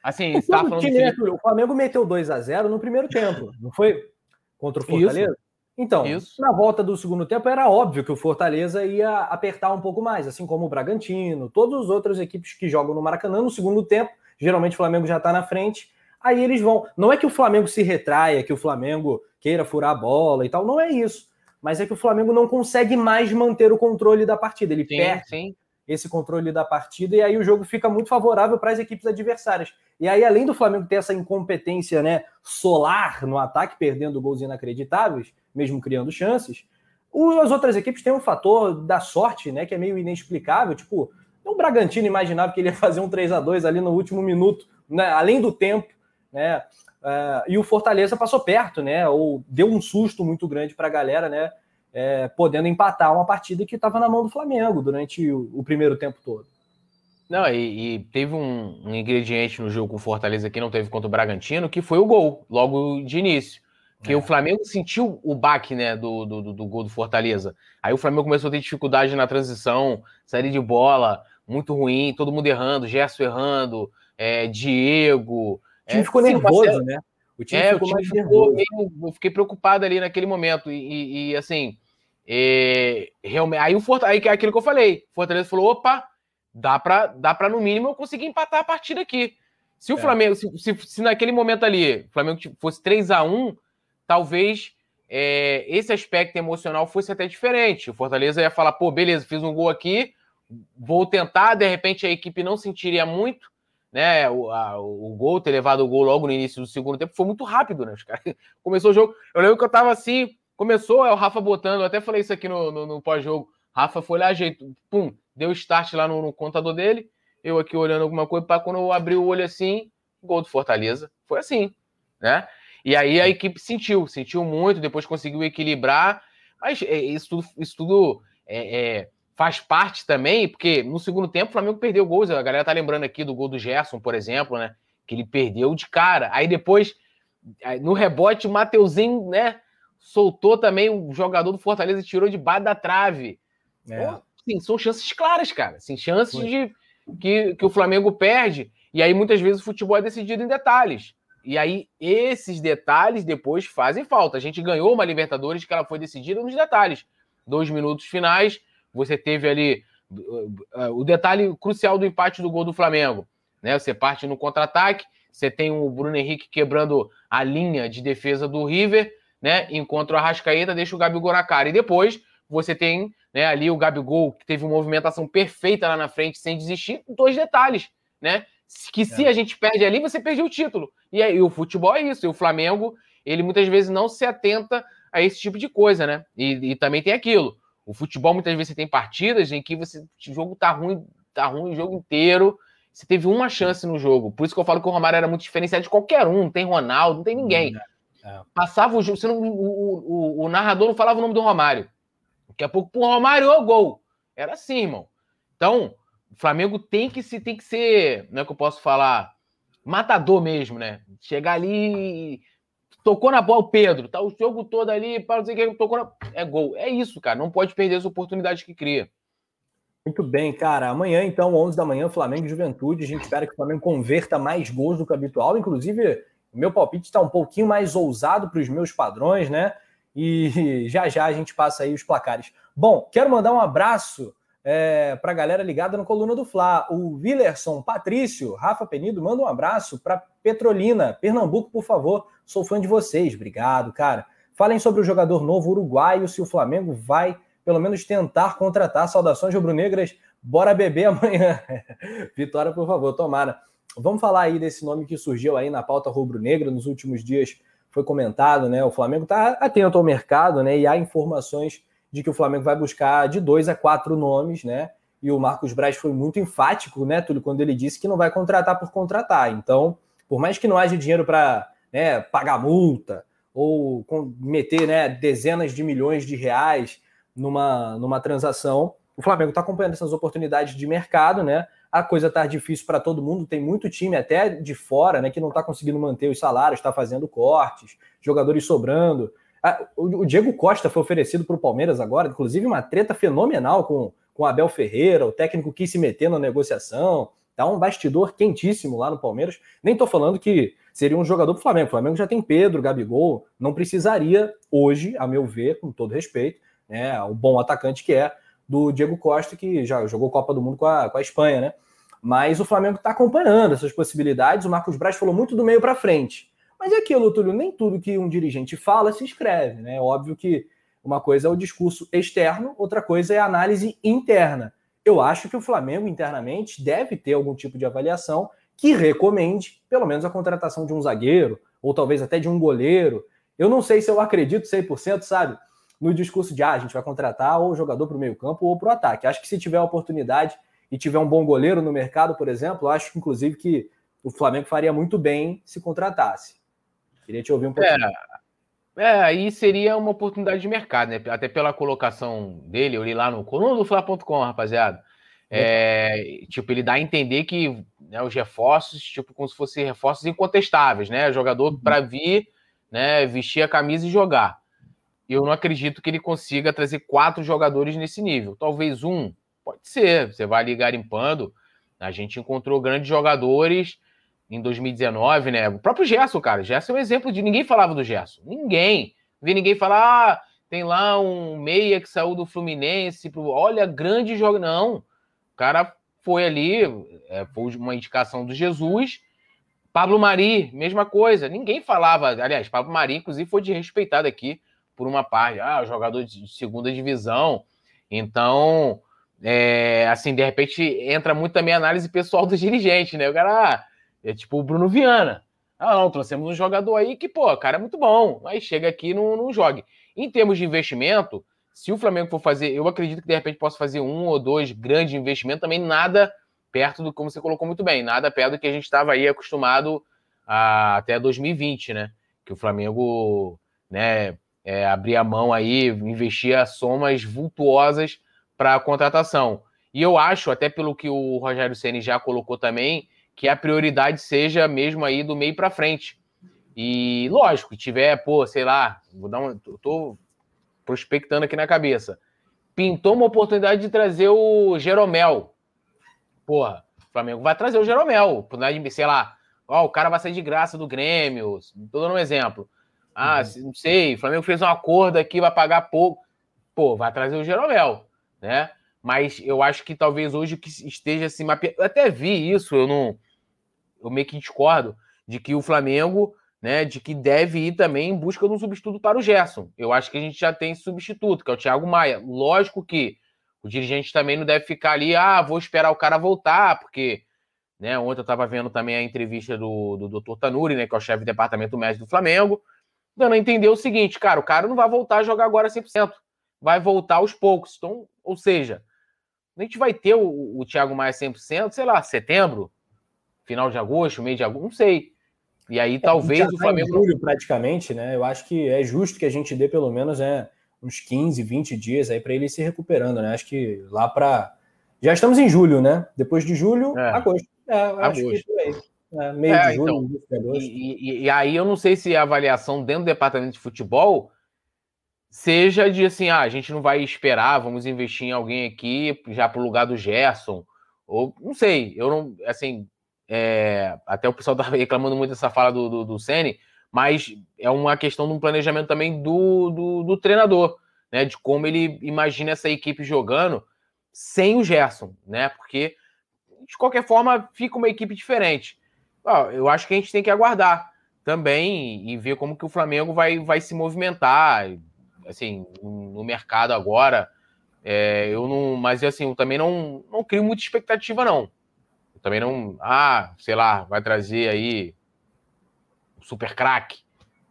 Assim, o, tá falando time, né, o Flamengo meteu 2 a 0 no primeiro tempo, não foi? Contra o Fortaleza? Isso. Então, Isso. na volta do segundo tempo, era óbvio que o Fortaleza ia apertar um pouco mais, assim como o Bragantino, todas as outras equipes que jogam no Maracanã no segundo tempo, geralmente o Flamengo já está na frente, aí eles vão. Não é que o Flamengo se retraia, que o Flamengo queira furar a bola e tal, não é isso. Mas é que o Flamengo não consegue mais manter o controle da partida. Ele sim, perde sim. Esse controle da partida e aí o jogo fica muito favorável para as equipes adversárias. E aí, além do Flamengo ter essa incompetência né, solar no ataque, perdendo gols inacreditáveis, mesmo criando chances, as outras equipes têm um fator da sorte, né, que é meio inexplicável. Tipo, o Bragantino imaginava que ele ia fazer um 3 a 2 ali no último minuto, né, além do tempo, né? Uh, e o Fortaleza passou perto, né? Ou deu um susto muito grande para a galera, né? É, podendo empatar uma partida que estava na mão do Flamengo durante o, o primeiro tempo todo. Não, e, e teve um, um, ingrediente no jogo com o Fortaleza que não teve contra o Bragantino, que foi o gol, logo de início. Que é. o Flamengo sentiu o baque, né, do, do, do, gol do Fortaleza. Aí o Flamengo começou a ter dificuldade na transição, saída de bola, muito ruim, todo mundo errando, Gerson errando, é, Diego. O time é, ficou nervoso, né? O time é, ficou o time ficou meio, eu fiquei preocupado ali naquele momento. E, e assim, é, realmente, aí o Fortaleza, aí aquilo que eu falei, o Fortaleza falou: opa, dá para dá pra no mínimo eu conseguir empatar a partida aqui. Se o é. Flamengo, se, se, se, naquele momento ali, o Flamengo fosse 3 a 1 talvez é, esse aspecto emocional fosse até diferente. O Fortaleza ia falar, pô, beleza, fiz um gol aqui, vou tentar, de repente a equipe não sentiria muito, né? O, a, o gol, ter levado o gol logo no início do segundo tempo foi muito rápido, né? Os caras, começou o jogo. Eu lembro que eu tava assim, começou, é o Rafa botando, eu até falei isso aqui no, no, no pós-jogo. Rafa foi lá, jeito, pum, deu start lá no, no computador dele. Eu aqui olhando alguma coisa, para quando eu abri o olho assim, gol do Fortaleza. Foi assim, né? E aí a equipe sentiu, sentiu muito, depois conseguiu equilibrar. Mas é, isso tudo, isso tudo é, é, faz parte também, porque no segundo tempo o Flamengo perdeu gols. A galera tá lembrando aqui do gol do Gerson, por exemplo, né? Que ele perdeu de cara. Aí depois, no rebote, o Mateuzinho, né? Soltou também o jogador do Fortaleza e tirou de baixo da trave. É. Sim, são chances claras, cara. Assim, chances de que, que o Flamengo perde. E aí, muitas vezes, o futebol é decidido em detalhes. E aí, esses detalhes depois fazem falta. A gente ganhou uma Libertadores que ela foi decidida nos detalhes. Dois minutos finais, você teve ali uh, uh, o detalhe crucial do empate do gol do Flamengo. Né? Você parte no contra-ataque, você tem o Bruno Henrique quebrando a linha de defesa do River, né? Encontra o Arrascaeta, deixa o Gabigol na cara. E depois você tem né, ali o Gabigol, que teve uma movimentação perfeita lá na frente, sem desistir. Dois detalhes, né? Que se é. a gente perde ali, você perdeu o título. E aí o futebol é isso. E o Flamengo, ele muitas vezes não se atenta a esse tipo de coisa, né? E, e também tem aquilo. O futebol, muitas vezes, você tem partidas em que você, o jogo tá ruim, tá ruim o jogo inteiro. Você teve uma chance no jogo. Por isso que eu falo que o Romário era muito diferenciado de qualquer um. Não tem Ronaldo, não tem ninguém. É. Passava o jogo, não, o, o, o, narrador não falava o nome do Romário. Daqui a pouco, pô, Romário, ô gol. Era assim, irmão. Então, o Flamengo tem que se tem que ser, não é que eu posso falar, matador mesmo, né? Chegar ali Tocou na bola o Pedro, tá o jogo todo ali, para dizer que tocou na... É gol. É isso, cara. Não pode perder as oportunidades que cria. Muito bem, cara. Amanhã, então, 11 da manhã, Flamengo e Juventude. A gente espera que o Flamengo converta mais gols do que habitual. Inclusive, o meu palpite está um pouquinho mais ousado para os meus padrões, né? E já já a gente passa aí os placares. Bom, quero mandar um abraço é, para a galera ligada no Coluna do Fla. O Willerson Patrício, Rafa Penido, manda um abraço para Petrolina, Pernambuco, por favor. Sou fã de vocês. Obrigado, cara. Falem sobre o jogador novo uruguaio, se o Flamengo vai pelo menos tentar contratar. Saudações rubro-negras, bora beber amanhã. Vitória, por favor, tomara. Vamos falar aí desse nome que surgiu aí na pauta rubro-negra nos últimos dias, foi comentado, né? O Flamengo está atento ao mercado, né? E há informações de que o Flamengo vai buscar de dois a quatro nomes, né? E o Marcos Braz foi muito enfático, né, Túlio, quando ele disse que não vai contratar por contratar. Então, por mais que não haja dinheiro para né, pagar multa ou meter né, dezenas de milhões de reais numa, numa transação, o Flamengo está acompanhando essas oportunidades de mercado, né? A coisa está difícil para todo mundo, tem muito time até de fora, né, que não está conseguindo manter os salários, está fazendo cortes, jogadores sobrando. O Diego Costa foi oferecido para o Palmeiras agora, inclusive uma treta fenomenal com, com Abel Ferreira, o técnico quis se meter na negociação. Tá um bastidor quentíssimo lá no Palmeiras. Nem tô falando que seria um jogador do Flamengo. O Flamengo já tem Pedro, Gabigol, não precisaria hoje, a meu ver, com todo respeito, né, o bom atacante que é do Diego Costa, que já jogou Copa do Mundo com a, com a Espanha, né? Mas o Flamengo está acompanhando essas possibilidades. O Marcos Braz falou muito do meio para frente. Mas é aquilo, Túlio, nem tudo que um dirigente fala se escreve, né? É óbvio que uma coisa é o discurso externo, outra coisa é a análise interna. Eu acho que o Flamengo internamente deve ter algum tipo de avaliação que recomende, pelo menos, a contratação de um zagueiro, ou talvez até de um goleiro. Eu não sei se eu acredito 100%, sabe? No discurso de, ah, a gente vai contratar ou o jogador para o meio-campo ou para o ataque. Acho que se tiver a oportunidade e tiver um bom goleiro no mercado, por exemplo, acho que, inclusive, que o Flamengo faria muito bem se contratasse. Queria te ouvir um pouquinho. É, é, aí seria uma oportunidade de mercado, né? Até pela colocação dele, eu li lá no coluna do Fla.com, rapaziada. É, tipo, ele dá a entender que né, os reforços, tipo, como se fossem reforços incontestáveis, né? Jogador uhum. para vir, né, vestir a camisa e jogar. Eu não acredito que ele consiga trazer quatro jogadores nesse nível. Talvez um, pode ser. Você vai ali garimpando. A gente encontrou grandes jogadores em 2019, né? O próprio Gerson, cara. Gerson é um exemplo de ninguém falava do Gerson. Ninguém. Vi ninguém falar, ah, tem lá um meia que saiu do Fluminense, pro... olha, grande jogo. Não. O cara foi ali, é, foi uma indicação do Jesus. Pablo Mari, mesma coisa. Ninguém falava. Aliás, Pablo Mari, inclusive, foi desrespeitado aqui por uma parte. Ah, jogador de segunda divisão. Então, é, assim, de repente entra muito também a análise pessoal do dirigente, né? O cara, ah, é tipo o Bruno Viana. Ah, não, trouxemos um jogador aí que, pô, cara é muito bom, mas chega aqui e não, não jogue. Em termos de investimento, se o Flamengo for fazer, eu acredito que de repente possa fazer um ou dois grandes investimentos, também nada perto do, como você colocou muito bem, nada perto do que a gente estava aí acostumado a, até 2020, né? Que o Flamengo, né, é, abria a mão aí, investia somas vultuosas para a contratação. E eu acho, até pelo que o Rogério Ceni já colocou também, que a prioridade seja mesmo aí do meio para frente. E lógico, tiver, pô, sei lá, vou dar um, tô prospectando aqui na cabeça. Pintou uma oportunidade de trazer o Jeromel. Porra, o Flamengo vai trazer o Jeromel. De, sei lá, ó, o cara vai sair de graça do Grêmio. Tô dando um exemplo. Ah, uhum. não sei, o Flamengo fez um acordo aqui, vai pagar pouco. Pô, vai trazer o Jeromel, né? Mas eu acho que talvez hoje que esteja assim mapeando. Eu até vi isso, eu não eu meio que discordo de que o Flamengo, né, de que deve ir também em busca de um substituto para o Gerson. Eu acho que a gente já tem substituto, que é o Thiago Maia. Lógico que o dirigente também não deve ficar ali, ah, vou esperar o cara voltar, porque né, ontem eu estava vendo também a entrevista do, do Dr. Tanuri, né, que é o chefe do departamento médico do Flamengo, dando a entender o seguinte, cara, o cara não vai voltar a jogar agora 100%, vai voltar aos poucos. Então, ou seja, a gente vai ter o, o Thiago Maia 100%, sei lá, setembro, final de agosto, mês de agosto, não sei. E aí é, talvez o tá Flamengo. julho, praticamente, né? Eu acho que é justo que a gente dê pelo menos é, uns 15, 20 dias aí para ele ir se recuperando, né? Acho que lá para. Já estamos em julho, né? Depois de julho, é. agosto. É, agosto. É, meio é, de julho, então, e, e, e, aí eu não sei se a avaliação dentro do departamento de futebol seja de assim, ah, a gente não vai esperar, vamos investir em alguém aqui já para o lugar do Gerson, ou não sei, eu não, assim, é, até o pessoal tá reclamando muito dessa fala do, do, do Sene, mas é uma questão de um planejamento também do, do, do, treinador, né? De como ele imagina essa equipe jogando sem o Gerson, né? Porque de qualquer forma fica uma equipe diferente. Eu acho que a gente tem que aguardar também e ver como que o Flamengo vai, vai se movimentar, assim, no mercado agora. É, eu não, mas assim, eu também não, não crio muita expectativa, não. Eu também não, ah, sei lá, vai trazer aí um super craque.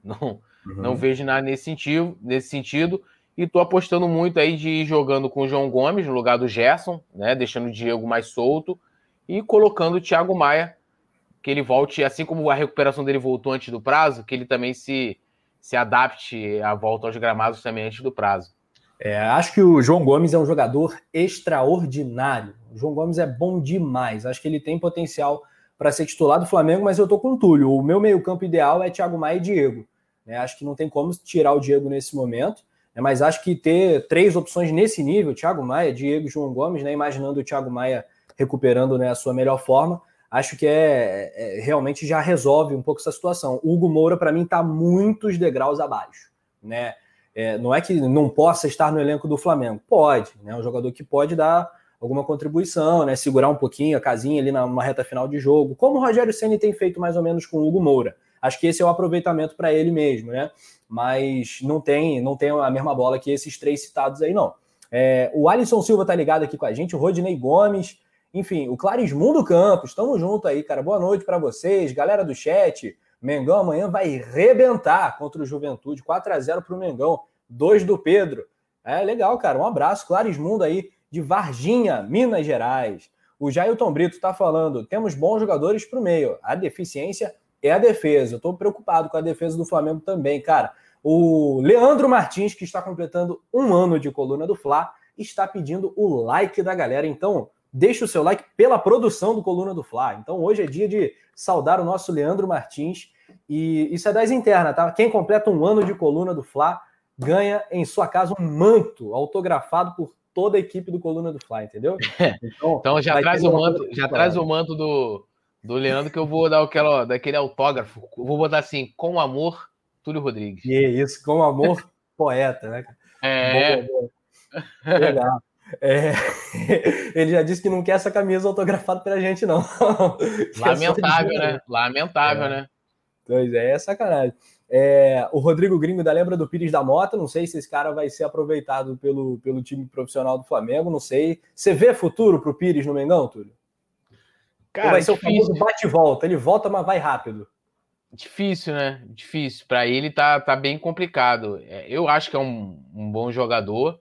Não, uhum. não vejo nada nesse sentido, nesse sentido. E tô apostando muito aí de ir jogando com o João Gomes no lugar do Gerson, né? Deixando o Diego mais solto e colocando o Thiago Maia, que ele volte, assim como a recuperação dele voltou antes do prazo, que ele também se, se adapte à volta aos gramados também antes do prazo. É, acho que o João Gomes é um jogador extraordinário. O João Gomes é bom demais. Acho que ele tem potencial para ser titular do Flamengo, mas eu tô com o Túlio. O meu meio-campo ideal é Thiago Maia e Diego. Né? Acho que não tem como tirar o Diego nesse momento, né? mas acho que ter três opções nesse nível, Thiago Maia, Diego João Gomes, né? imaginando o Thiago Maia recuperando né, a sua melhor forma, acho que é, é realmente já resolve um pouco essa situação. O Hugo Moura, para mim, está muitos degraus abaixo. Né? É, não é que não possa estar no elenco do Flamengo. Pode, né? Um jogador que pode dar alguma contribuição, né? Segurar um pouquinho a casinha ali numa reta final de jogo, como o Rogério Ceni tem feito mais ou menos com o Hugo Moura. Acho que esse é o aproveitamento para ele mesmo, né? Mas não tem, não tem a mesma bola que esses três citados aí, não. É, o Alisson Silva tá ligado aqui com a gente, o Rodinei Gomes, enfim, o Clarismundo Campos, estamos junto aí, cara. Boa noite para vocês, galera do chat. Mengão amanhã vai rebentar contra o Juventude, 4 a 0 para o Mengão, 2 do Pedro. É legal, cara. Um abraço, Clarismundo aí de Varginha, Minas Gerais. O Jailton Brito está falando: temos bons jogadores para o meio. A deficiência é a defesa. Eu estou preocupado com a defesa do Flamengo também, cara. O Leandro Martins, que está completando um ano de coluna do Fla, está pedindo o like da galera. Então, deixa o seu like pela produção do Coluna do Fla. Então, hoje é dia de saudar o nosso Leandro Martins. E isso é das internas, tá? Quem completa um ano de coluna do Fla ganha em sua casa um manto autografado por toda a equipe do Coluna do Fla, entendeu? Então, então já traz o manto, já traz o manto do, do Leandro que eu vou dar aquela, daquele autógrafo. vou botar assim, com amor, Túlio Rodrigues. E isso, com amor, poeta, né? É. Boa, boa. Legal. É, ele já disse que não quer essa camisa autografada pela gente, não. Lamentável, é né? Lamentável, é. né? Pois é, é sacanagem. É, o Rodrigo Gringo da lembra do Pires da Mota, não sei se esse cara vai ser aproveitado pelo, pelo time profissional do Flamengo, não sei. Você vê futuro pro Pires no Mengão, Túlio? Cara, Ou vai ser o famoso bate-volta, ele volta, mas vai rápido. Difícil, né? Difícil. Para ele tá, tá bem complicado. É, eu acho que é um, um bom jogador,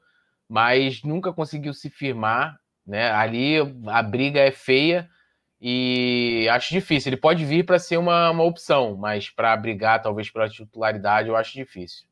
mas nunca conseguiu se firmar. Né? Ali a briga é feia e acho difícil. Ele pode vir para ser uma, uma opção, mas para brigar talvez pela titularidade eu acho difícil.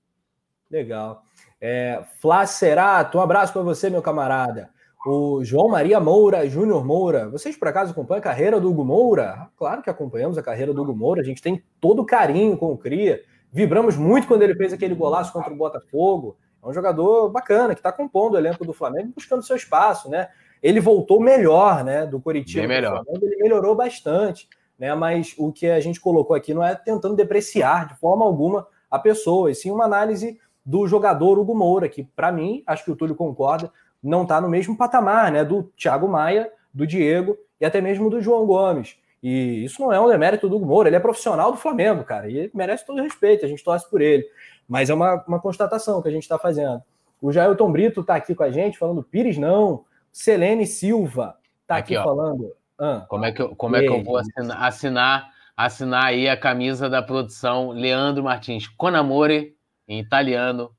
Legal. É, Flá Cerato, um abraço para você, meu camarada. O João Maria Moura, Júnior Moura. Vocês por acaso acompanham a carreira do Hugo Moura? Claro que acompanhamos a carreira do Hugo Moura. A gente tem todo carinho com o Cria. Vibramos muito quando ele fez aquele golaço contra o Botafogo. É um jogador bacana que está compondo o elenco do Flamengo, buscando seu espaço, né? Ele voltou melhor, né? Do Curitiba. Bem melhor. Flamengo, ele melhorou bastante, né? Mas o que a gente colocou aqui não é tentando depreciar de forma alguma a pessoa, e sim uma análise do jogador Hugo Moura, que para mim, acho que o Túlio concorda, não está no mesmo patamar, né? Do Thiago Maia, do Diego e até mesmo do João Gomes. E isso não é um demérito do Hugo Moura, ele é profissional do Flamengo, cara, e merece todo respeito, a gente torce por ele. Mas é uma, uma constatação que a gente está fazendo. O Jailton Brito está aqui com a gente falando Pires não. Selene Silva está aqui, aqui falando. Ah, como é que eu, como é que eu vou assinar, assinar, assinar aí a camisa da produção Leandro Martins Conamore em italiano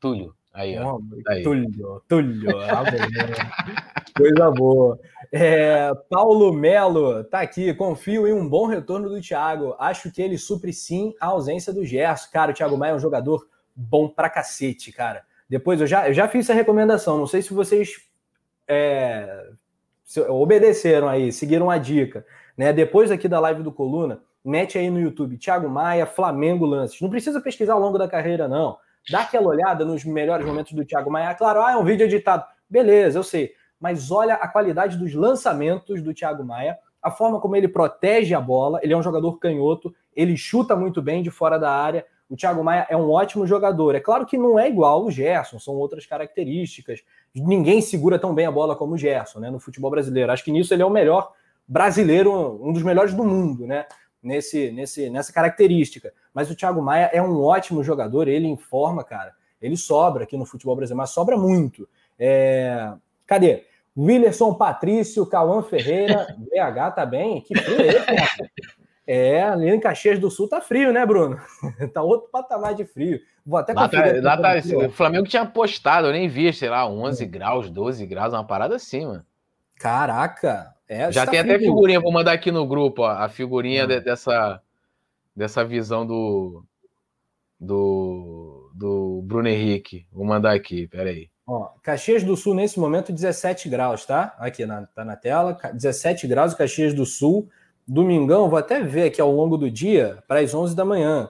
Túlio. Aí, ó. Aí. Túlio, Túlio. Coisa boa. É, Paulo Melo tá aqui. Confio em um bom retorno do Thiago. Acho que ele supre sim a ausência do Gerson. Cara, o Thiago Maia é um jogador bom pra cacete, cara. Depois eu já, eu já fiz essa recomendação. Não sei se vocês é, obedeceram aí, seguiram a dica. Né? Depois aqui da live do Coluna, mete aí no YouTube Thiago Maia, Flamengo Lances. Não precisa pesquisar ao longo da carreira, não. Dá aquela olhada nos melhores momentos do Thiago Maia. Claro, ah, é um vídeo editado. Beleza, eu sei. Mas olha a qualidade dos lançamentos do Thiago Maia, a forma como ele protege a bola. Ele é um jogador canhoto, ele chuta muito bem de fora da área. O Thiago Maia é um ótimo jogador. É claro que não é igual o Gerson, são outras características. Ninguém segura tão bem a bola como o Gerson, né, no futebol brasileiro. Acho que nisso ele é o melhor brasileiro, um dos melhores do mundo, né? Nesse, nesse, nessa característica. Mas o Thiago Maia é um ótimo jogador, ele informa, cara. Ele sobra aqui no futebol brasileiro, mas sobra muito. É... Cadê? Willerson Patrício, Cauã Ferreira, BH tá bem? Que frio é esse, né? É, ali em Caxias do Sul tá frio, né, Bruno? tá outro patamar de frio. Vou até lá tá, lá tá, o Flamengo tinha postado, eu nem vi, sei lá, 11 é. graus, 12 graus, uma parada assim, mano. Caraca! É, Já tá tem frio. até figurinha, vou mandar aqui no grupo, ó, a figurinha de, dessa, dessa visão do, do, do Bruno Henrique. Vou mandar aqui, peraí. Ó, Caxias do Sul, nesse momento, 17 graus, tá? Aqui na, tá na tela, 17 graus, Caxias do Sul. Domingão, vou até ver aqui ao longo do dia, para as 11 da manhã.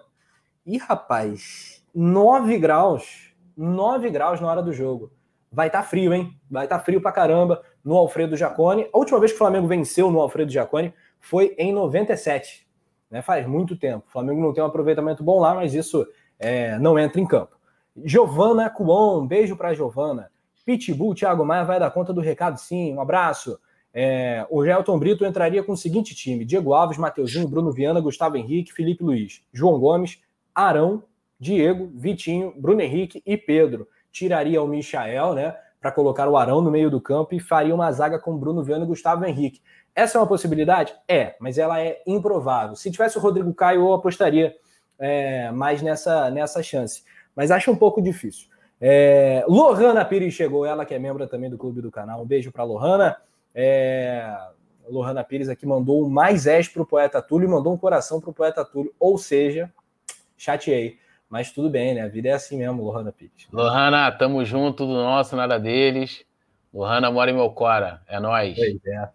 E, rapaz, 9 graus. 9 graus na hora do jogo. Vai estar tá frio, hein? Vai estar tá frio pra caramba no Alfredo Jacone. A última vez que o Flamengo venceu no Alfredo Jacone foi em 97. Né? Faz muito tempo. O Flamengo não tem um aproveitamento bom lá, mas isso é, não entra em campo. Giovana Cuon, um beijo para Giovana. Pitbull, Thiago Maia vai dar conta do recado, sim. Um abraço. É, o Gelton Brito entraria com o seguinte time: Diego Alves, Mateuzinho, Bruno Viana, Gustavo Henrique, Felipe Luiz, João Gomes, Arão, Diego, Vitinho, Bruno Henrique e Pedro. Tiraria o Michael, né? Para colocar o Arão no meio do campo e faria uma zaga com Bruno Viana e Gustavo Henrique. Essa é uma possibilidade? É, mas ela é improvável. Se tivesse o Rodrigo Caio, eu apostaria é, mais nessa, nessa chance. Mas acho um pouco difícil. É, Lohana Pires chegou, ela que é membro também do clube do canal. Um beijo para Lohana. É, Lohana Pires aqui mandou um mais 10 para o poeta Túlio e mandou um coração para o poeta Túlio. Ou seja, chateei. Mas tudo bem, né? A vida é assim mesmo, Lohana Pires. Lohana, tamo junto, tudo nosso, nada deles. Lohana mora em meu cora, é nóis. Pois é.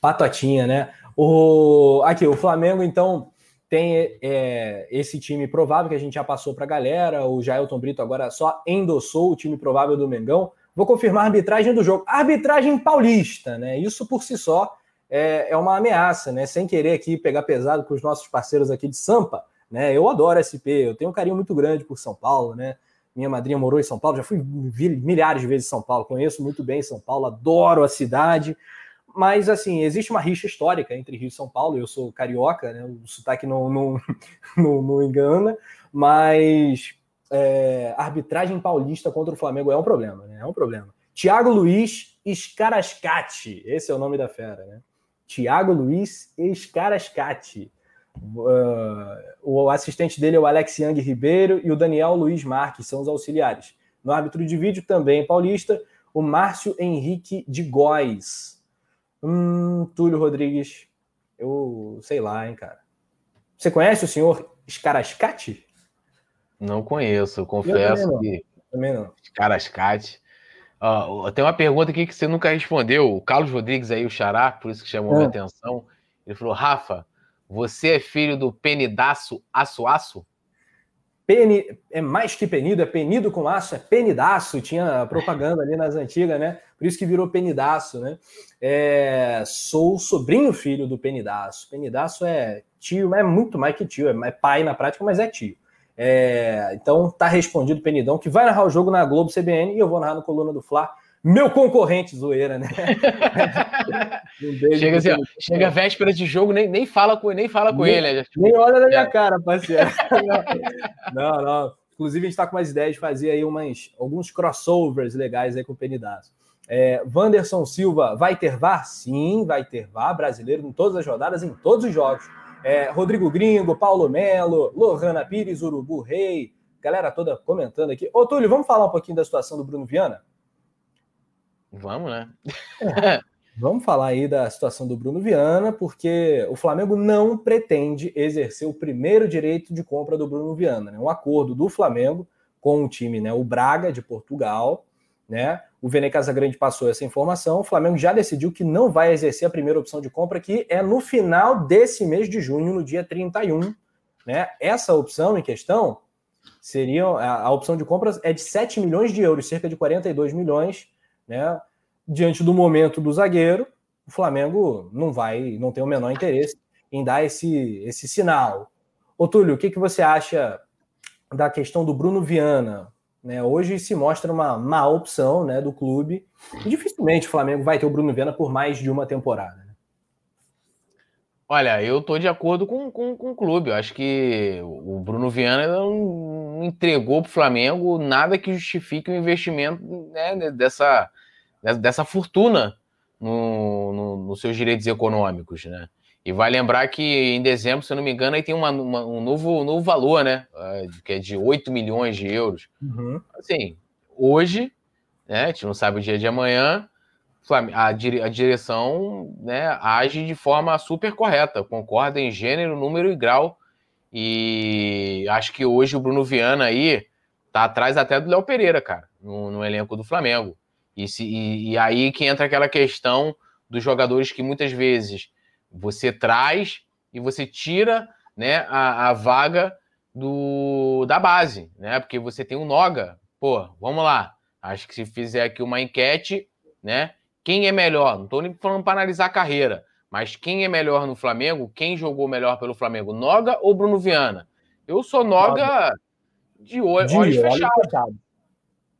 Patotinha, né? O... Aqui, o Flamengo, então, tem é, esse time provável que a gente já passou para a galera. O Jailton Brito agora só endossou o time provável do Mengão. Vou confirmar a arbitragem do jogo. Arbitragem paulista, né? Isso por si só é, é uma ameaça, né? Sem querer aqui pegar pesado com os nossos parceiros aqui de Sampa, né? Eu adoro SP, eu tenho um carinho muito grande por São Paulo, né? Minha madrinha morou em São Paulo, já fui milhares de vezes em São Paulo, conheço muito bem São Paulo, adoro a cidade. Mas, assim, existe uma rixa histórica entre Rio e São Paulo. Eu sou carioca, né? O sotaque não, não, não, não engana, mas é, arbitragem paulista contra o Flamengo é um problema, né? É um problema. Tiago Luiz Escarascati, esse é o nome da fera, né? Tiago Luiz Escarascati. Uh, o assistente dele é o Alex Yang Ribeiro e o Daniel Luiz Marques, são os auxiliares. No árbitro de vídeo também paulista, o Márcio Henrique de Góes. Hum, Túlio Rodrigues, eu sei lá, hein, cara. Você conhece o senhor Escarascati? Não conheço, confesso também que. Também não. Uh, tem uma pergunta aqui que você nunca respondeu. O Carlos Rodrigues aí, o Xará, por isso que chamou é. minha atenção. Ele falou: Rafa, você é filho do penidaço aço aço? Peni, é mais que penido, é penido com aço, é penidaço. Tinha propaganda ali nas antigas, né? Por isso que virou penidaço, né? É, sou sobrinho filho do penidaço. Penidaço é tio, mas é muito mais que tio, é pai na prática, mas é tio. É, então tá respondido Penidão, que vai narrar o jogo na Globo CBN e eu vou narrar no Coluna do Fla. Meu concorrente, zoeira, né? um chega, assim, ó, chega véspera de jogo, nem, nem fala com, nem fala com nem, ele. Né? Nem olha na minha é. cara, parceiro. não, não. Inclusive, a gente está com umas ideias de fazer aí umas, alguns crossovers legais aí com o Penidaço. É, Wanderson Silva, vai ter VAR? Sim, vai ter VAR brasileiro em todas as rodadas, em todos os jogos. É, Rodrigo Gringo, Paulo Melo, Lohana Pires, Urubu Rei, galera toda comentando aqui. Ô, Túlio, vamos falar um pouquinho da situação do Bruno Viana? Vamos, né? É, vamos falar aí da situação do Bruno Viana, porque o Flamengo não pretende exercer o primeiro direito de compra do Bruno Viana. Né? Um acordo do Flamengo com o time, né? O Braga de Portugal, né? O Vene Casagrande passou essa informação. O Flamengo já decidiu que não vai exercer a primeira opção de compra, que é no final desse mês de junho, no dia 31. Né? Essa opção em questão seria a, opção de compra é de 7 milhões de euros, cerca de 42 milhões, né? Diante do momento do zagueiro, o Flamengo não vai, não tem o menor interesse em dar esse, esse sinal. Ô Túlio, o que, que você acha da questão do Bruno Viana? Né? Hoje se mostra uma má opção né, do clube. E dificilmente o Flamengo vai ter o Bruno Viana por mais de uma temporada. Né? Olha, eu tô de acordo com, com, com o clube. Eu acho que o Bruno Viana não entregou para o Flamengo nada que justifique o investimento né, dessa, dessa fortuna no, no, nos seus direitos econômicos, né? E vai lembrar que em dezembro, se eu não me engano, aí tem uma, uma, um novo, novo valor, né? É, que é de 8 milhões de euros. Uhum. Assim, hoje, né? A gente não sabe o dia de amanhã, a, direção né, age de forma super correta, concorda em gênero, número e grau. E acho que hoje o Bruno Viana aí tá atrás até do Léo Pereira, cara, no, no elenco do Flamengo. E, se, e, e, aí que entra aquela questão dos jogadores que muitas vezes você traz e você tira né, a, a vaga do, da base, né? Porque você tem o Noga. Pô, vamos lá. Acho que se fizer aqui uma enquete, né? Quem é melhor? Não estou nem falando para analisar a carreira, mas quem é melhor no Flamengo? Quem jogou melhor pelo Flamengo? Noga ou Bruno Viana? Eu sou Noga, Noga. de, olho, de olhos, fechados. fechados.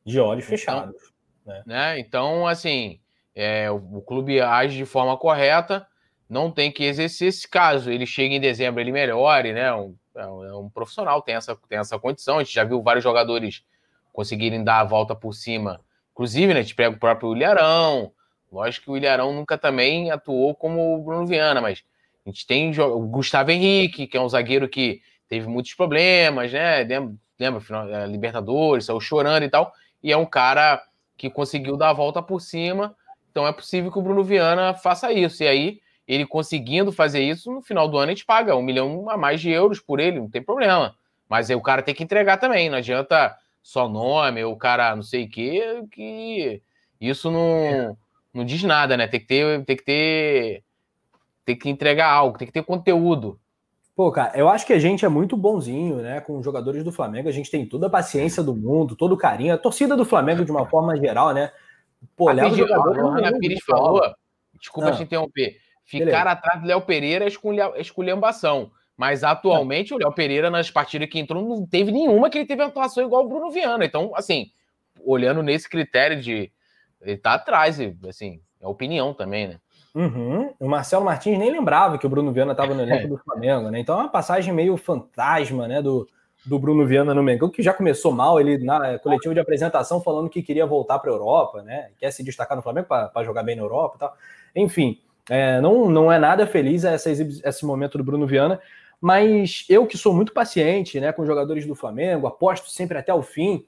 De olhos então, fechados. Né? né? Então, assim, é, o, o, clube age de forma correta, não tem que exercer esse caso. Ele chega em dezembro, ele melhore, né? Um, é, um, é um profissional, tem essa, tem essa condição. A gente já viu vários jogadores conseguirem dar a volta por cima. Inclusive, né, a gente pega o próprio Ilharão, Lógico que o Ilharão nunca também atuou como o Bruno Viana, mas a gente tem o Gustavo Henrique, que é um zagueiro que teve muitos problemas, né? Lembra, lembra é, Libertadores, saiu chorando e tal, e é um cara que conseguiu dar a volta por cima. Então é possível que o Bruno Viana faça isso. E aí, ele conseguindo fazer isso, no final do ano a gente paga um milhão a mais de euros por ele, não tem problema. Mas aí o cara tem que entregar também, não adianta só nome, o cara não sei o quê, que isso não. Não diz nada, né? Tem que ter, tem que ter, tem que entregar algo, tem que ter conteúdo. Pô, cara, eu acho que a gente é muito bonzinho, né? Com os jogadores do Flamengo, a gente tem toda a paciência do mundo, todo o carinho. A torcida do Flamengo, de uma forma geral, né? Pô, leva o jogador. A Ana Pires falou, desculpa ah, te interromper, ficar beleza. atrás do Léo Pereira é esculhambação. Mas atualmente é. o Léo Pereira, nas partidas que entrou, não teve nenhuma que ele teve atuação igual o Bruno Viana. Então, assim, olhando nesse critério de ele tá atrás, assim, é opinião também, né? Uhum. O Marcelo Martins nem lembrava que o Bruno Viana estava no elenco é. do Flamengo, né? Então é uma passagem meio fantasma, né, do, do Bruno Viana no Mengão, que já começou mal, ele na coletiva de apresentação falando que queria voltar para a Europa, né? Quer se destacar no Flamengo para jogar bem na Europa e tal. Enfim, é, não, não é nada feliz essa, esse momento do Bruno Viana, mas eu que sou muito paciente, né, com jogadores do Flamengo, aposto sempre até o fim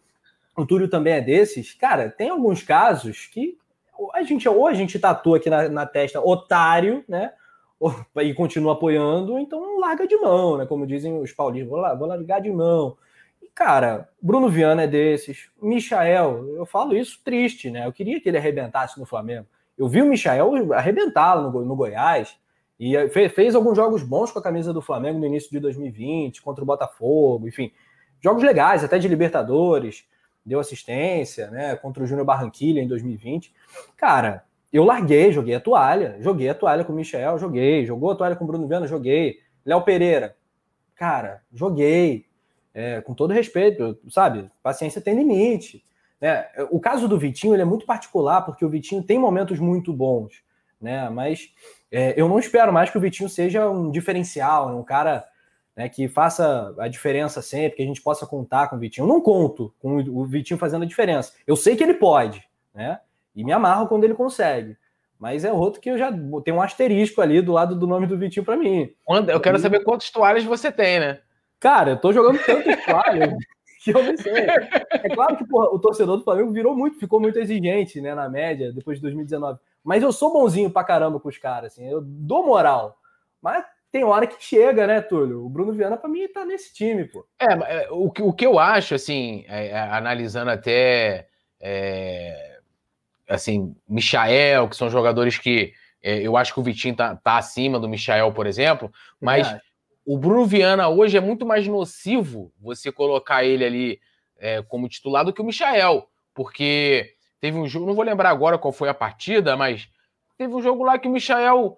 o Túlio também é desses, cara, tem alguns casos que a gente ou a gente tatua aqui na, na testa otário, né? e continua apoiando, então larga de mão, né? Como dizem os paulistas, vou, vou largar de mão. E, cara, Bruno Viana é desses, Michael, eu falo isso triste, né? Eu queria que ele arrebentasse no Flamengo. Eu vi o Michael arrebentá-lo no, no Goiás, e fez, fez alguns jogos bons com a camisa do Flamengo no início de 2020, contra o Botafogo, enfim, jogos legais, até de Libertadores deu assistência, né, contra o Júnior Barranquilha em 2020. Cara, eu larguei, joguei a toalha, joguei a toalha com o Michel, joguei, jogou a toalha com o Bruno Viana, joguei. Léo Pereira, cara, joguei. É, com todo respeito, sabe? Paciência tem limite. Né? O caso do Vitinho ele é muito particular, porque o Vitinho tem momentos muito bons, né? Mas é, eu não espero mais que o Vitinho seja um diferencial, um cara né, que faça a diferença sempre, que a gente possa contar com o Vitinho. Eu não conto com o Vitinho fazendo a diferença. Eu sei que ele pode, né? E me amarro quando ele consegue. Mas é outro que eu já tenho um asterisco ali do lado do nome do Vitinho para mim. Eu quero saber quantas toalhas você tem, né? Cara, eu tô jogando tantas toalhas que eu não sei. É claro que porra, o torcedor do Flamengo virou muito, ficou muito exigente, né, na média, depois de 2019. Mas eu sou bonzinho pra caramba com os caras, assim, eu dou moral. Mas tem hora que chega, né, Túlio? O Bruno Viana, para mim, tá nesse time, pô. É, é, o, o que eu acho, assim, é, é, analisando até, é, assim, Michael, que são jogadores que é, eu acho que o Vitinho tá, tá acima do Michael, por exemplo, mas é. o Bruno Viana hoje é muito mais nocivo você colocar ele ali como titular do que o Michael, porque teve um jogo, não vou lembrar agora qual foi a partida, mas teve um jogo lá que o Michael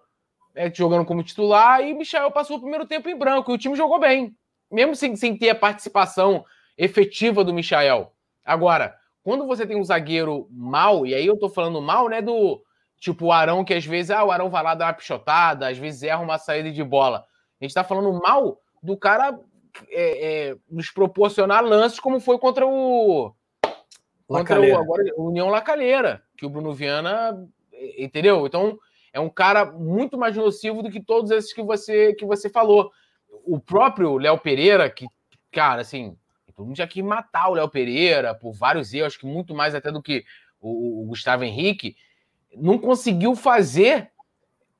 é, jogando como titular, e Michel passou o primeiro tempo em branco, e o time jogou bem, mesmo sem, sem ter a participação efetiva do Michael. Agora, quando você tem um zagueiro mal, e aí eu tô falando mal, né, do Tipo o Arão, que às vezes, ah, o Arão vai lá dar uma pichotada, às vezes erra uma saída de bola. A gente tá falando mal do cara é, é, nos proporcionar lances como foi contra o. Contra o, agora, o União Lacalheira, que o Bruno Viana. Entendeu? Então, é um cara muito mais nocivo do que todos esses que você, que você falou. O próprio Léo Pereira, que, cara, assim, todo mundo já quis matar o Léo Pereira por vários erros, que muito mais até do que o, o Gustavo Henrique, não conseguiu fazer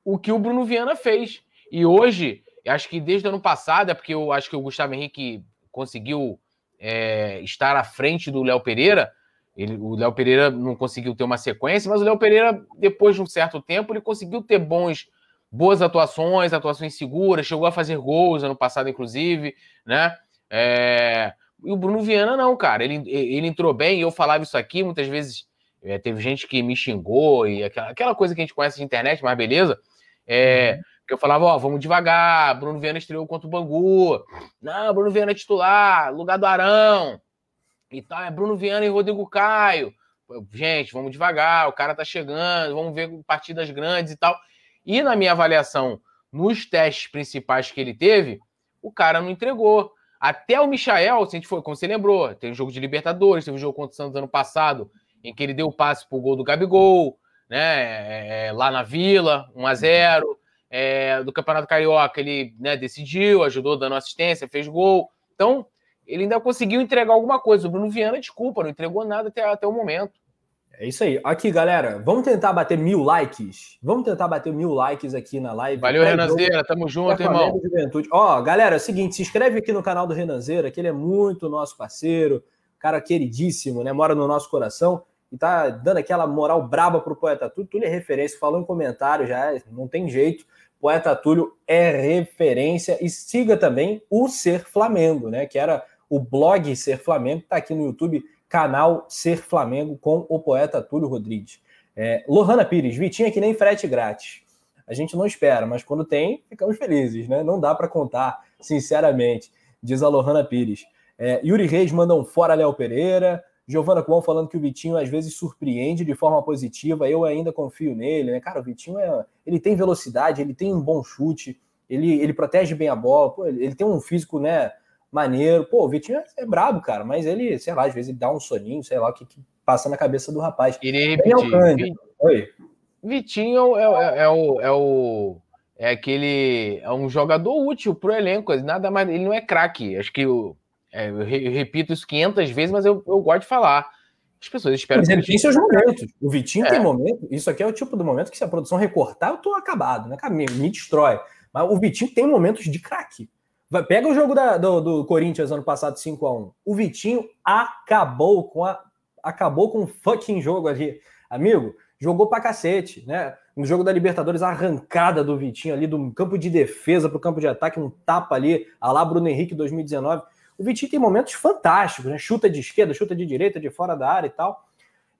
o que o Bruno Viana fez. E hoje, acho que desde o ano passado, é porque eu acho que o Gustavo Henrique conseguiu é, estar à frente do Léo Pereira. Ele, o Léo Pereira não conseguiu ter uma sequência, mas o Léo Pereira, depois de um certo tempo, ele conseguiu ter bons, boas atuações, atuações seguras, chegou a fazer gols ano passado, inclusive, né? É, e o Bruno Viana não, cara. Ele, ele entrou bem, e eu falava isso aqui, muitas vezes é, teve gente que me xingou, e aquela, aquela coisa que a gente conhece de internet, mas beleza. É, uhum. Que eu falava, ó, vamos devagar, Bruno Viana estreou contra o Bangu. Não, Bruno Viana é titular, lugar do Arão. E tal, é Bruno Viana e Rodrigo Caio. Gente, vamos devagar, o cara tá chegando, vamos ver partidas grandes e tal. E na minha avaliação, nos testes principais que ele teve, o cara não entregou. Até o Michael, se a gente for, como você lembrou, tem um jogo de Libertadores, teve um jogo contra o Santos ano passado, em que ele deu o passe pro gol do Gabigol, né? É, é lá na Vila, 1 a 0 é, Do Campeonato Carioca, ele né, decidiu, ajudou dando assistência, fez gol. Então, ele ainda conseguiu entregar alguma coisa. O Bruno Viana, desculpa, não entregou nada até, até o momento. É isso aí. Aqui, galera, vamos tentar bater mil likes? Vamos tentar bater mil likes aqui na live. Valeu, Renanzeira. Tamo junto, irmão. Ó, galera, é o seguinte, se inscreve aqui no canal do Renanzeira, que ele é muito nosso parceiro, cara queridíssimo, né? Mora no nosso coração e tá dando aquela moral braba pro Poeta Túlio. Túlio é referência, falou em comentário já, não tem jeito. Poeta Túlio é referência e siga também o Ser Flamengo, né? Que era o blog Ser Flamengo, tá aqui no YouTube canal Ser Flamengo com o poeta Túlio Rodrigues. É, Lohana Pires, Vitinho é que nem frete grátis. A gente não espera, mas quando tem, ficamos felizes, né? Não dá para contar, sinceramente, diz a Lohana Pires. É, Yuri Reis manda um fora Léo Pereira. Giovana Cuão falando que o Vitinho às vezes surpreende de forma positiva. Eu ainda confio nele, né? Cara, o Vitinho é, ele tem velocidade, ele tem um bom chute, ele, ele protege bem a bola, pô, ele tem um físico, né? Maneiro. Pô, o Vitinho é, é brabo, cara, mas ele, sei lá, às vezes ele dá um soninho, sei lá o que, que passa na cabeça do rapaz. Ele repetir. Oi. Vitinho é, é, é, o, é o. É aquele. É um jogador útil pro elenco. Nada mais. Ele não é craque. Acho que eu, é, eu, repito isso 500 vezes, mas eu, eu gosto de falar. As pessoas esperam. Mas ele tem seus momentos. O Vitinho é. tem momento. Isso aqui é o tipo do momento que se a produção recortar, eu tô acabado, né? Cara, me, me destrói. Mas o Vitinho tem momentos de craque. Pega o jogo da, do, do, Corinthians ano passado, 5 a 1 O Vitinho acabou com a. Acabou com o fucking jogo ali. Amigo, jogou pra cacete, né? No jogo da Libertadores, a arrancada do Vitinho ali, do campo de defesa pro campo de ataque, um tapa ali, a lá Bruno Henrique 2019. O Vitinho tem momentos fantásticos, né? Chuta de esquerda, chuta de direita, de fora da área e tal.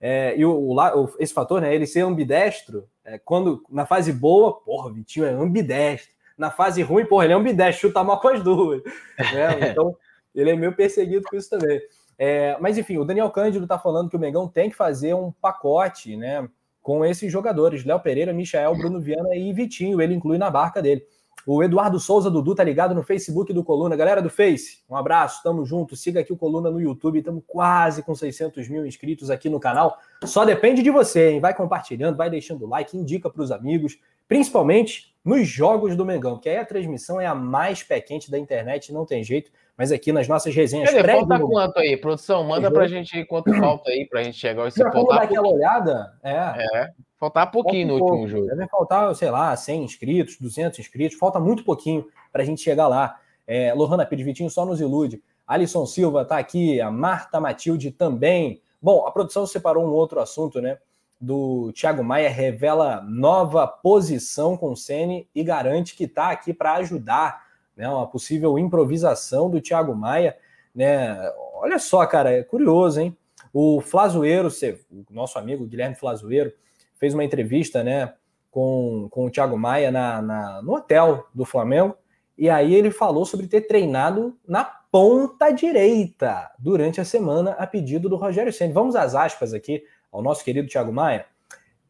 É, e o, o, esse fator, né? Ele ser ambidestro, é, quando na fase boa, porra, o Vitinho é ambidestro na fase ruim, porra, ele é um bidé, chuta mal com as duas. Né? Então, ele é meio perseguido com isso também. É, mas enfim, o Daniel Cândido está falando que o Mengão tem que fazer um pacote, né? Com esses jogadores, Léo Pereira, Michael, Bruno Viana e Vitinho, ele inclui na barca dele. O Eduardo Souza Dudu tá ligado no Facebook do Coluna. Galera do Face, um abraço, tamo junto. Siga aqui o Coluna no YouTube, estamos quase com 600 mil inscritos aqui no canal. Só depende de você, hein? Vai compartilhando, vai deixando like, indica para os amigos principalmente nos jogos do Mengão, que aí a transmissão é a mais pé quente da internet, não tem jeito, mas aqui nas nossas resenhas. Cadê, falta quanto aí, produção? Manda pra gente aí quanto falta aí pra gente chegar esse ponto. dar aquela olhada, é. é. Faltar pouquinho falta um no último jogo. Deve faltar, sei lá, 100 inscritos, 200 inscritos, falta muito pouquinho pra gente chegar lá. É, Lohana Pires Vitinho só nos ilude. Alisson Silva tá aqui, a Marta Matilde também. Bom, a produção separou um outro assunto, né? Do Thiago Maia revela nova posição com o Ceni e garante que está aqui para ajudar, né? Uma possível improvisação do Thiago Maia, né? Olha só, cara, é curioso, hein? O Flazoeiro, o nosso amigo Guilherme Flazoeiro, fez uma entrevista, né, com, com o Thiago Maia na, na, no hotel do Flamengo, e aí ele falou sobre ter treinado na ponta direita durante a semana a pedido do Rogério Ceni. Vamos às aspas aqui ao nosso querido Thiago Maia,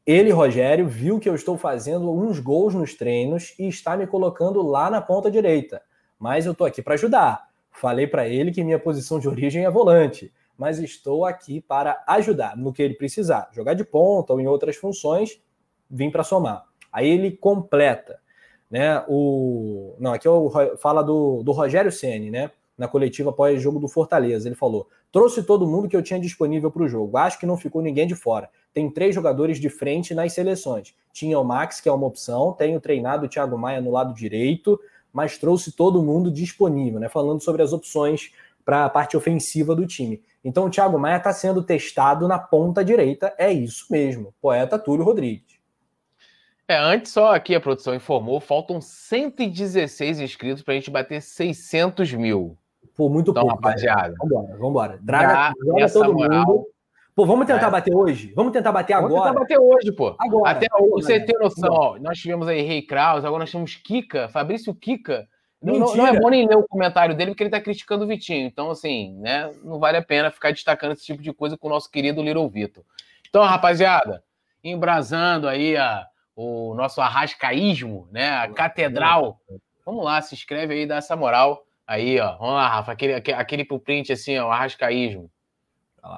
Ele, Rogério, viu que eu estou fazendo uns gols nos treinos e está me colocando lá na ponta direita. Mas eu estou aqui para ajudar. Falei para ele que minha posição de origem é volante, mas estou aqui para ajudar no que ele precisar. Jogar de ponta ou em outras funções, vim para somar. Aí ele completa. Né, o... Não, aqui eu fala do, do Rogério Ceni, né? Na coletiva após jogo do Fortaleza. Ele falou: trouxe todo mundo que eu tinha disponível para o jogo. Acho que não ficou ninguém de fora. Tem três jogadores de frente nas seleções. Tinha o Max, que é uma opção, tenho treinado o Thiago Maia no lado direito, mas trouxe todo mundo disponível, né? Falando sobre as opções para a parte ofensiva do time. Então o Thiago Maia está sendo testado na ponta direita, é isso mesmo. Poeta Túlio Rodrigues. É, antes só aqui a produção informou, faltam 116 inscritos para a gente bater 600 mil. Pô, muito então, pouco. rapaziada. Vambora, vambora. Traga, joga todo moral. mundo. Pô, vamos tentar é. bater hoje? Vamos tentar bater vamos agora? Vamos tentar bater hoje, pô. Agora. Até você ter noção, ó, nós tivemos aí Rei Kraus, agora nós temos Kika, Fabrício Kika. Não, não, é bom nem ler o comentário dele, porque ele tá criticando o Vitinho. Então, assim, né, não vale a pena ficar destacando esse tipo de coisa com o nosso querido Little Vitor. Então, rapaziada, embrasando aí a, o nosso arrascaísmo, né, a catedral. Vamos lá, se inscreve aí, dá essa moral. Aí, ó. Vamos lá, Rafa. Aquele, aquele pro print assim, ó. O arrascaísmo.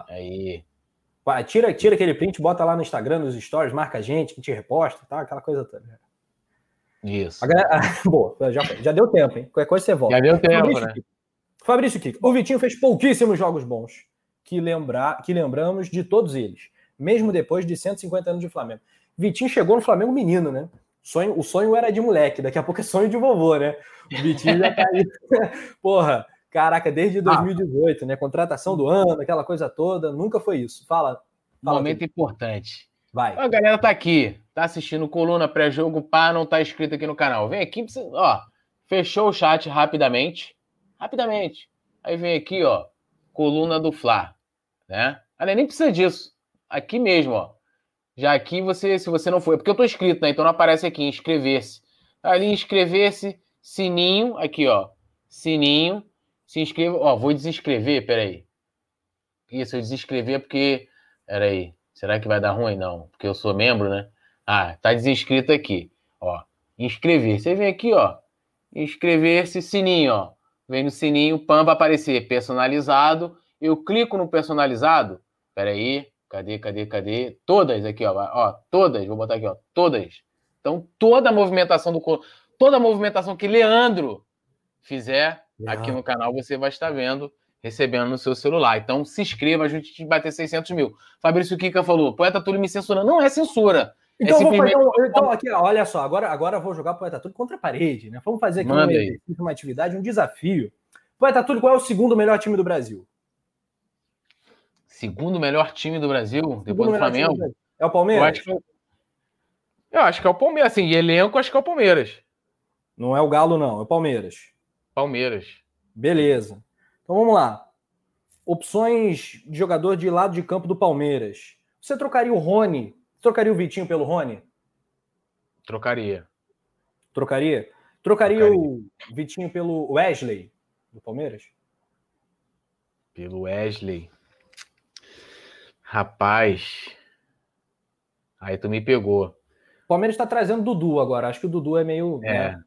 Aí. Tira, tira aquele print, bota lá no Instagram, nos stories, marca a gente, que te reposta, tá? Aquela coisa toda. Isso. Galera... Boa, já, já deu tempo, hein? Qualquer coisa você volta. Já deu tempo, Fabrício, né? Fabrício Kiko. O Vitinho fez pouquíssimos jogos bons que, lembrar, que lembramos de todos eles, mesmo depois de 150 anos de Flamengo. Vitinho chegou no Flamengo menino, né? Sonho, o sonho era de moleque, daqui a pouco é sonho de vovô, né? O Vitinho já tá aí. Porra, caraca, desde 2018, ah. né? Contratação do ano, aquela coisa toda, nunca foi isso. Fala. fala Momento aqui. importante. Vai. A galera tá aqui, tá assistindo coluna pré-jogo, pá, não tá inscrito aqui no canal. Vem aqui, ó, fechou o chat rapidamente. Rapidamente. Aí vem aqui, ó, coluna do Fla, né? Ali nem precisa disso. Aqui mesmo, ó. Já aqui você, se você não for, é porque eu tô inscrito, né? Então não aparece aqui inscrever-se. Ali inscrever-se, sininho, aqui, ó. Sininho. Se inscreva. Ó, vou desinscrever, peraí. Isso, eu desinscrever porque. Peraí. Será que vai dar ruim? Não, porque eu sou membro, né? Ah, tá desinscrito aqui. Ó, inscrever. Você vem aqui, ó. Inscrever-se, sininho, ó. Vem no sininho, pam, vai aparecer personalizado. Eu clico no personalizado. Peraí. Cadê, cadê, cadê? Todas aqui, ó. Ó, todas. Vou botar aqui, ó. Todas. Então, toda a movimentação do toda a movimentação que Leandro fizer aqui no canal, você vai estar vendo, recebendo no seu celular. Então, se inscreva, a gente bater 600 mil. Fabrício Kika falou, poeta Túlio me censurando. Não é censura. É então, é simplesmente... vou fazer um, então aqui, olha só, agora, agora eu vou jogar Poeta Túlio contra a parede, né? Vamos fazer aqui uma, uma atividade, um desafio. Poeta Túlio, qual é o segundo melhor time do Brasil? Segundo melhor time do Brasil, depois do Flamengo? É o Palmeiras? Eu acho, que, eu acho que é o Palmeiras. Assim, elenco, acho que é o Palmeiras. Não é o Galo, não, é o Palmeiras. Palmeiras. Beleza. Então vamos lá. Opções de jogador de lado de campo do Palmeiras. Você trocaria o Rony? Trocaria o Vitinho pelo Rony? Trocaria. Trocaria? Trocaria, Trocaria. o Vitinho pelo Wesley do Palmeiras? Pelo Wesley. Rapaz. Aí tu me pegou. O Palmeiras está trazendo Dudu agora. Acho que o Dudu é meio. É. Né?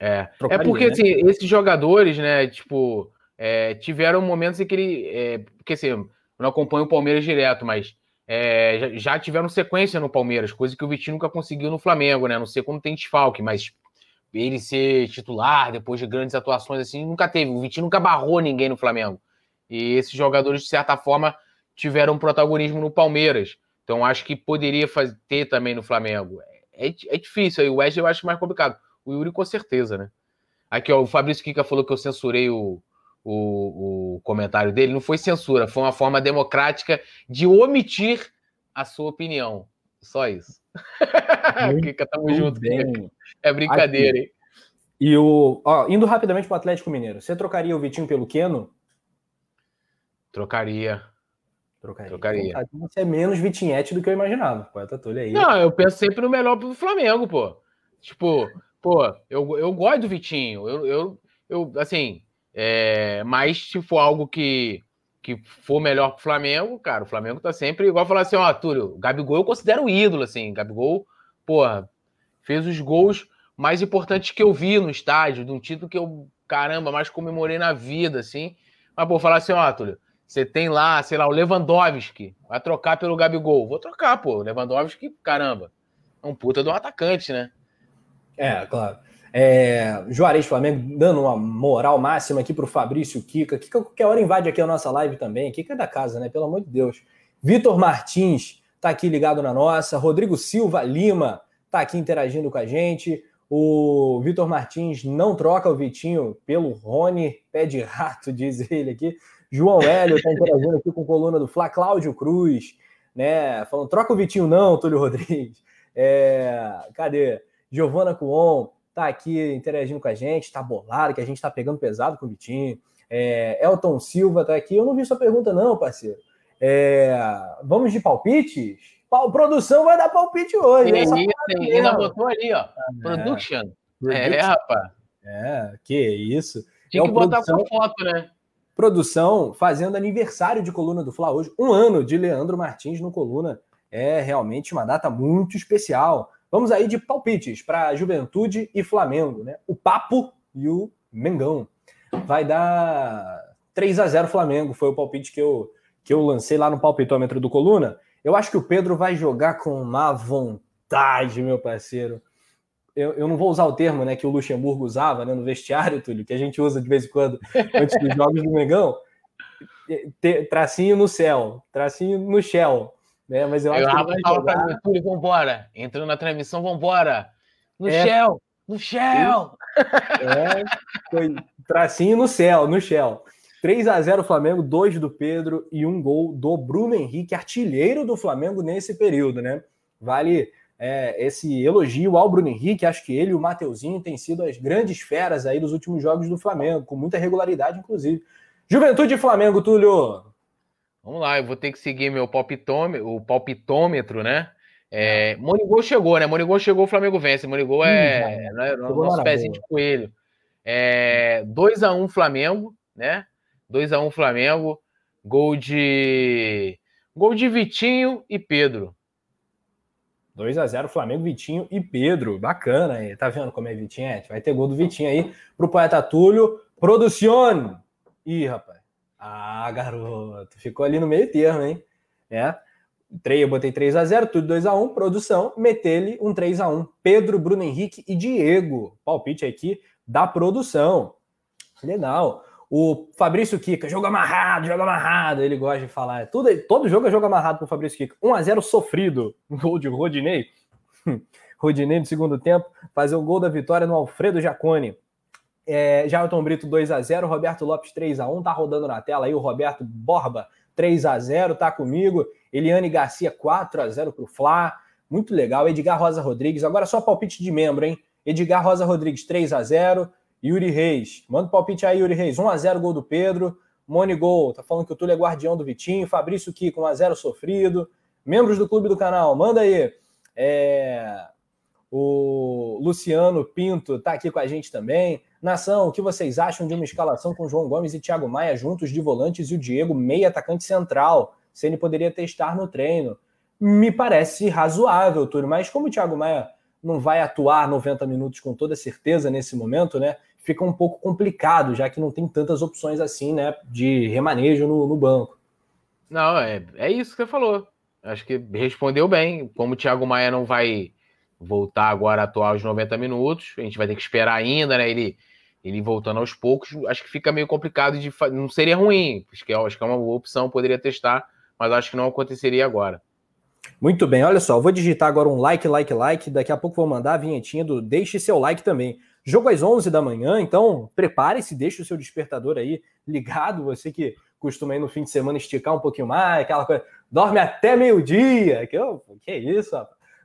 É, é porque né? assim, esses jogadores, né, tipo, é, tiveram momentos em que ele. É, porque assim, eu não acompanho o Palmeiras direto, mas é, já, já, tiveram sequência no Palmeiras, coisa que o Vitinho nunca conseguiu no Flamengo, né? Não sei como tem desfalque, mas ele ser titular depois de grandes atuações assim, nunca teve. O Vitinho nunca barrou ninguém no Flamengo. E esses jogadores, de certa forma, tiveram protagonismo no Palmeiras. Então acho que poderia fazer, ter também no Flamengo. É, é difícil, aí o Wesley eu acho mais complicado. O Yuri, com certeza, né? Aqui, ó, o Fabrício Kika falou que eu censurei o, o, o, comentário dele. Não foi censura, foi uma forma democrática de omitir a sua opinião. Só isso. Kika, tamo junto. É brincadeira, Aqui. hein? E o. Ó, indo rapidamente para o Atlético Mineiro, você trocaria o Vitinho pelo Queno? Trocaria. Trocaria. Trocaria. Então, você é menos Vitinhete do que eu imaginava. Poeta Tulha aí. Não, eu penso sempre no melhor pro Flamengo, pô. Tipo, pô, eu, eu gosto do Vitinho. Eu, eu, eu assim, é, mas se for algo que, que for melhor pro Flamengo, cara, o Flamengo tá sempre igual falar assim, ó, Túlio, Gabigol eu considero um ídolo, assim, Gabigol, porra, fez os gols mais importantes que eu vi no estádio, de um título que eu, caramba, mais comemorei na vida, assim. Mas, pô, falar assim, ó, Túlio, você tem lá, sei lá, o Lewandowski, vai trocar pelo Gabigol. Vou trocar, pô, Lewandowski, caramba, é um puta de um atacante, né? É, claro. É, Juarez Flamengo dando uma moral máxima aqui pro Fabrício Kika. Kika qualquer hora invade aqui a nossa live também. Kika é da casa, né? Pelo amor de Deus. Vitor Martins tá aqui ligado na nossa. Rodrigo Silva Lima tá aqui interagindo com a gente. O Vitor Martins não troca o Vitinho pelo Rony, pé de rato, diz ele aqui. João Hélio está interagindo aqui com a coluna do Flá, Cláudio Cruz, né? Falando, troca o Vitinho, não, Túlio Rodrigues. É, cadê? Giovana Cuon tá aqui interagindo com a gente, tá bolado, que a gente tá pegando pesado com o Vitinho. É, Elton Silva tá aqui. Eu não vi sua pergunta, não, parceiro. É, vamos de palpites? produção vai dar palpite hoje. E aí, tem, ainda botou ali, ó. Ah, production. É, é, rapaz. É, que isso. Tinha é que botar produção, com foto, né? Produção fazendo aniversário de Coluna do Fla hoje. Um ano de Leandro Martins no Coluna. É realmente uma data muito especial. Vamos aí de palpites para Juventude e Flamengo, né? O Papo e o Mengão. Vai dar 3 a 0 Flamengo, foi o palpite que eu, que eu lancei lá no palpitômetro do Coluna. Eu acho que o Pedro vai jogar com má vontade, meu parceiro. Eu, eu não vou usar o termo né, que o Luxemburgo usava né, no vestiário, Túlio, que a gente usa de vez em quando antes dos jogos do Mengão. Tracinho no céu, tracinho no shell. Né? Mas eu, eu acho que ele vai jogar... mim, Túlio, vambora. Entrando na transmissão, vambora. No é... shell, no shell. É, foi tracinho no céu, no shell. 3 a 0 Flamengo, dois do Pedro e um gol do Bruno Henrique, artilheiro do Flamengo nesse período, né? Vale é, esse elogio ao Bruno Henrique, acho que ele e o Mateuzinho têm sido as grandes feras aí dos últimos jogos do Flamengo, com muita regularidade, inclusive. Juventude e Flamengo, Túlio. Vamos lá, eu vou ter que seguir meu palpitômetro, o palpitômetro, né? É, Monigol chegou, né? Monigol chegou, o Flamengo vence. Monigol é, hum, é nosso pezinho de coelho. É, 2x1 Flamengo, né? 2 a 1 Flamengo. Gol de gol de Vitinho e Pedro. 2 a 0 Flamengo, Vitinho e Pedro. Bacana aí. Tá vendo como é Vitinho? É, vai ter gol do Vitinho aí pro poeta Túlio. Producione. Ih, rapaz. Ah, garoto. Ficou ali no meio termo, hein? É. Eu botei 3 a 0 tudo 2 a 1 produção, metele um 3 a 1 Pedro, Bruno Henrique e Diego. Palpite aqui da produção. Legal. O Fabrício Kika, jogo amarrado, jogo amarrado, ele gosta de falar. Tudo, todo jogo é jogo amarrado pro Fabrício Kika. 1x0 sofrido, gol de Rodinei. Rodinei no segundo tempo, fazer o gol da vitória no Alfredo Jacone. É, Jailton Brito 2 a 0 Roberto Lopes 3 a 1 tá rodando na tela aí o Roberto Borba 3 a 0 tá comigo. Eliane Garcia 4 a 0 pro Fla. Muito legal. Edgar Rosa Rodrigues, agora só palpite de membro, hein? Edgar Rosa Rodrigues 3 a 0 Yuri Reis. Manda um palpite aí, Yuri Reis. 1x0 gol do Pedro. Monigol, tá falando que o Túlio é guardião do Vitinho. Fabrício Kiko, 1x0 sofrido. Membros do clube do canal, manda aí. É... O Luciano Pinto tá aqui com a gente também. Nação, o que vocês acham de uma escalação com João Gomes e Thiago Maia juntos de volantes e o Diego meio atacante central? Se ele poderia testar no treino. Me parece razoável, Túlio, mas como o Thiago Maia não vai atuar 90 minutos com toda certeza nesse momento, né? Fica um pouco complicado, já que não tem tantas opções assim, né, de remanejo no, no banco. Não, é, é isso que você falou. Acho que respondeu bem. Como o Thiago Maia não vai voltar agora a atuar os 90 minutos, a gente vai ter que esperar ainda, né? Ele, ele voltando aos poucos, acho que fica meio complicado de não seria ruim. Acho que, é, acho que é uma opção, poderia testar, mas acho que não aconteceria agora. Muito bem, olha só, vou digitar agora um like, like, like. Daqui a pouco vou mandar a vinhetinha do deixe seu like também. Jogo às 11 da manhã, então prepare-se, deixe o seu despertador aí ligado. Você que costuma ir no fim de semana esticar um pouquinho mais, aquela coisa, dorme até meio-dia. Que, que isso?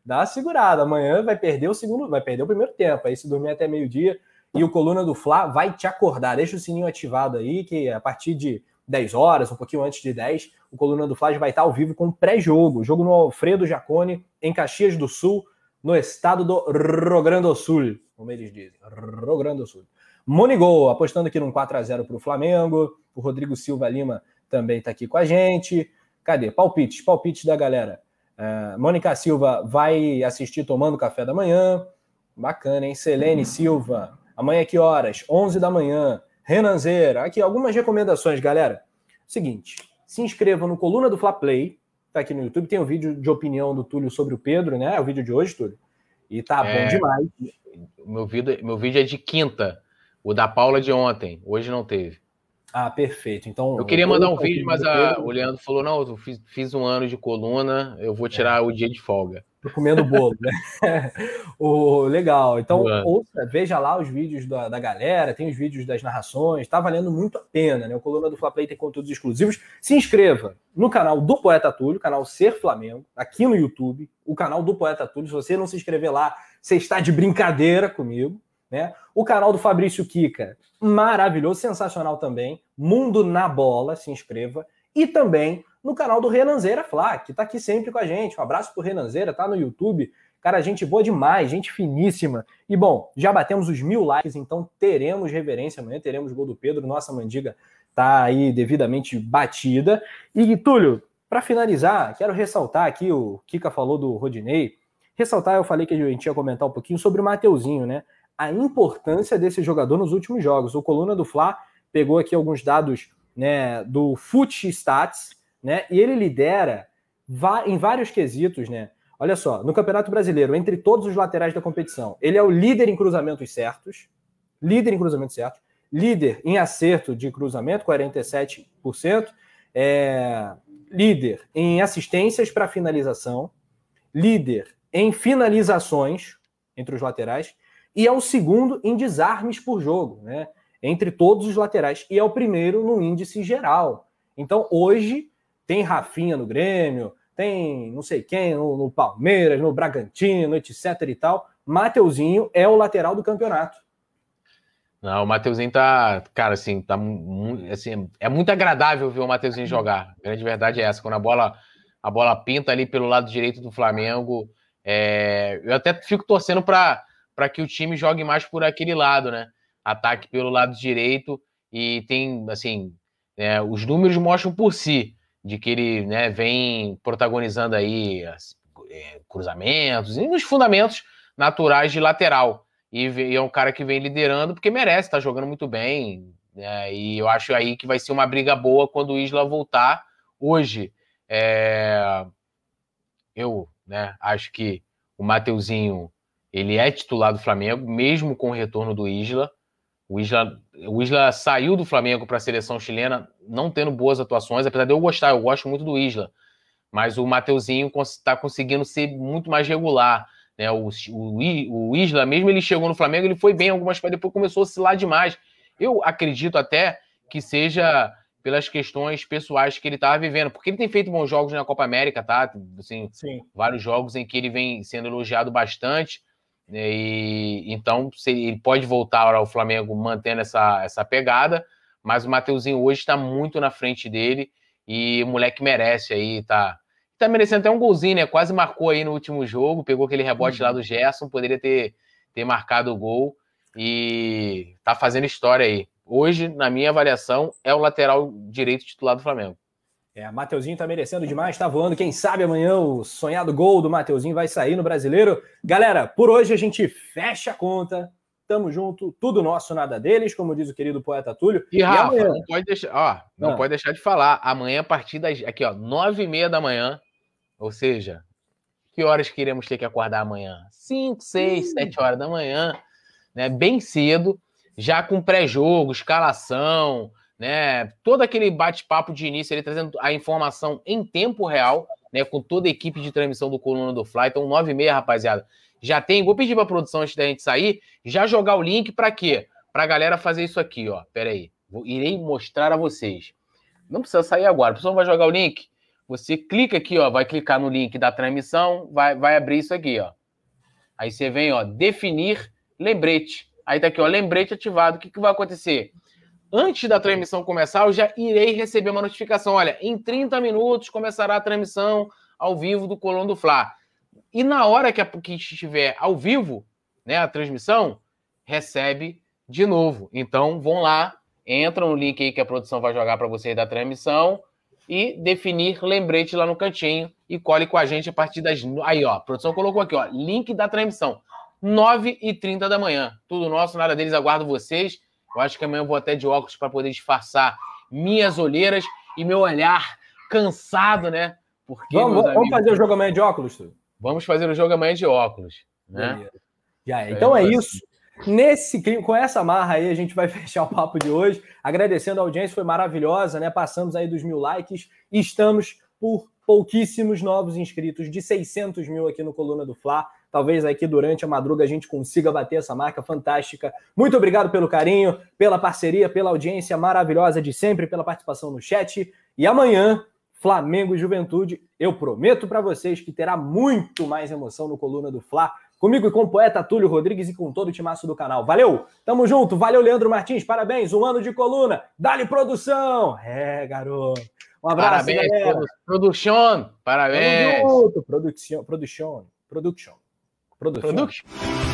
Dá uma segurada. Amanhã vai perder o segundo, vai perder o primeiro tempo. Aí se dormir até meio-dia e o Coluna do Fla vai te acordar. Deixa o sininho ativado aí, que a partir de 10 horas, um pouquinho antes de 10, o Coluna do Fla vai estar ao vivo com pré-jogo. Jogo no Alfredo Jacone, em Caxias do Sul, no estado do Rio Grande do Sul como eles dizem. Rio Grande do Sul. Monigol, apostando aqui num 4 a 0 para o Flamengo. O Rodrigo Silva Lima também está aqui com a gente. Cadê? Palpites, palpites da galera. Uh, Mônica Silva vai assistir tomando café da manhã. Bacana, hein? Selene Silva. Amanhã que horas? 11 da manhã. Renanzeira. Aqui algumas recomendações, galera. Seguinte, se inscreva no Coluna do Fla Play. Tá aqui no YouTube. Tem um vídeo de opinião do Túlio sobre o Pedro, né? É o vídeo de hoje, Túlio. E tá é, bom demais. Meu vídeo, meu vídeo é de quinta. O da Paula de ontem. Hoje não teve. Ah, perfeito. Então eu queria mandar um vídeo, mas a, o Leandro falou: não, eu fiz, fiz, um ano de coluna, eu vou tirar é. o dia de folga. Tô comendo bolo, né? o, legal. Então, ouça, veja lá os vídeos da, da galera, tem os vídeos das narrações, tá valendo muito a pena, né? O Coluna do Fla Play tem conteúdos exclusivos. Se inscreva no canal do Poeta Túlio, canal Ser Flamengo, aqui no YouTube, o canal do Poeta Túlio. Se você não se inscrever lá, você está de brincadeira comigo. Né? O canal do Fabrício Kika, maravilhoso, sensacional também. Mundo na Bola, se inscreva. E também no canal do Renanzeira Flá, que está aqui sempre com a gente. Um abraço pro Renanzeira, tá no YouTube. Cara, gente boa demais, gente finíssima. E bom, já batemos os mil likes, então teremos reverência amanhã, teremos gol do Pedro. Nossa mandiga tá aí devidamente batida. E Túlio, para finalizar, quero ressaltar aqui, o Kika falou do Rodinei. Ressaltar, eu falei que a gente ia comentar um pouquinho sobre o Mateuzinho, né? a importância desse jogador nos últimos jogos. O Coluna do Fla pegou aqui alguns dados né, do Foot Stats, né, e ele lidera em vários quesitos, né? Olha só, no Campeonato Brasileiro, entre todos os laterais da competição, ele é o líder em cruzamentos certos, líder em cruzamentos certos, líder em acerto de cruzamento, 47%, é, líder em assistências para finalização, líder em finalizações entre os laterais e é o segundo em desarmes por jogo, né? Entre todos os laterais. E é o primeiro no índice geral. Então, hoje, tem Rafinha no Grêmio, tem não sei quem no, no Palmeiras, no Bragantino, etc e tal. Mateuzinho é o lateral do campeonato. Não, o Mateuzinho tá, cara, assim, tá assim, é muito agradável ver o Mateuzinho jogar. A grande verdade é essa, quando a bola a bola pinta ali pelo lado direito do Flamengo, é, eu até fico torcendo para que o time jogue mais por aquele lado, né? Ataque pelo lado direito e tem, assim, é, os números mostram por si de que ele né, vem protagonizando aí é, cruzamentos e nos fundamentos naturais de lateral. E, e, é um cara que vem liderando porque merece, tá jogando muito bem. Né, e eu acho aí que vai ser uma briga boa quando o Isla voltar. Hoje, é, eu né, acho que o Mateuzinho ele é titular do Flamengo, mesmo com o retorno do Isla. O Isla, o Isla saiu do Flamengo para a seleção chilena, não tendo boas atuações, apesar de eu gostar, eu gosto muito do Isla. Mas o Mateuzinho está conseguindo ser muito mais regular. Né? O, o, o Isla, mesmo ele chegou no Flamengo, ele foi bem algumas vezes, depois começou a oscilar demais. Eu acredito até que seja pelas questões pessoais que ele estava vivendo, porque ele tem feito bons jogos na Copa América, tá? Assim, Sim. vários jogos em que ele vem sendo elogiado bastante. E, então, ele pode voltar ao Flamengo mantendo essa, essa pegada, mas o Mateuzinho hoje está muito na frente dele e o moleque merece aí, tá, tá merecendo até um golzinho, né? Quase marcou aí no último jogo, pegou aquele rebote uhum. lá do Gerson, poderia ter, ter marcado o gol e tá fazendo história aí. Hoje, na minha avaliação, é o lateral direito titular do Flamengo. É, Mateuzinho tá merecendo demais, tá voando. Quem sabe amanhã o sonhado gol do Mateuzinho vai sair no brasileiro. Galera, por hoje a gente fecha a conta. Tamo junto, tudo nosso, nada deles, como diz o querido poeta Túlio. E, Rafa, amanhã... não pode deixar, ó, não, pode deixar de falar. Amanhã, a partir das. Aqui, ó, nove e meia da manhã. Ou seja, que horas que iremos ter que acordar amanhã? Cinco, seis, sete horas da manhã, né? Bem cedo, já com pré-jogo, escalação né? Todo aquele bate-papo de início, ele trazendo a informação em tempo real, né? Com toda a equipe de transmissão do Coluna do Fly. Então, 9 e meia, rapaziada. Já tem, vou pedir para a produção antes da gente sair, já jogar o link para quê? Para a galera fazer isso aqui, ó. Pera aí. Vou, irei mostrar a vocês. Não precisa sair agora. O pessoal vai jogar o link. Você clica aqui, ó, vai clicar no link da transmissão, vai, vai abrir isso aqui, ó. Aí você vem, ó, definir lembrete. Aí tá aqui, ó, lembrete ativado. O que, que vai acontecer? Antes da transmissão começar, eu já irei receber uma notificação. Olha, em 30 minutos começará a transmissão ao vivo do Colão do Fla. E na hora que, a, que estiver ao vivo, né, a transmissão, recebe de novo. Então, vão lá entra no link aí que a produção vai jogar para vocês da transmissão e definir lembrete lá no cantinho e colhe com a gente a partir das. Aí, ó, a produção colocou aqui, ó, link da transmissão. 9h30 da manhã. Tudo nosso, nada deles, aguardo vocês. Eu acho que amanhã eu vou até de óculos para poder disfarçar minhas olheiras e meu olhar cansado, né? Porque, vamos, vamos fazer o jogo amanhã de óculos, tu? Vamos fazer o jogo amanhã de óculos. Né? Já é. Então é isso. Nesse com essa marra aí, a gente vai fechar o papo de hoje. Agradecendo a audiência, foi maravilhosa, né? Passamos aí dos mil likes e estamos por pouquíssimos novos inscritos, de 600 mil aqui no Coluna do Fla. Talvez aqui durante a madruga a gente consiga bater essa marca fantástica. Muito obrigado pelo carinho, pela parceria, pela audiência maravilhosa de sempre, pela participação no chat. E amanhã, Flamengo e Juventude, eu prometo para vocês que terá muito mais emoção no Coluna do Fla. Comigo e com o poeta Túlio Rodrigues e com todo o timaço do canal. Valeu! Tamo junto! Valeu, Leandro Martins! Parabéns! Um ano de coluna! Dá-lhe produção! É, garoto! Um abraço, Parabéns, galera! Produção! Parabéns! Tamo junto! Production, production, production. Production. production.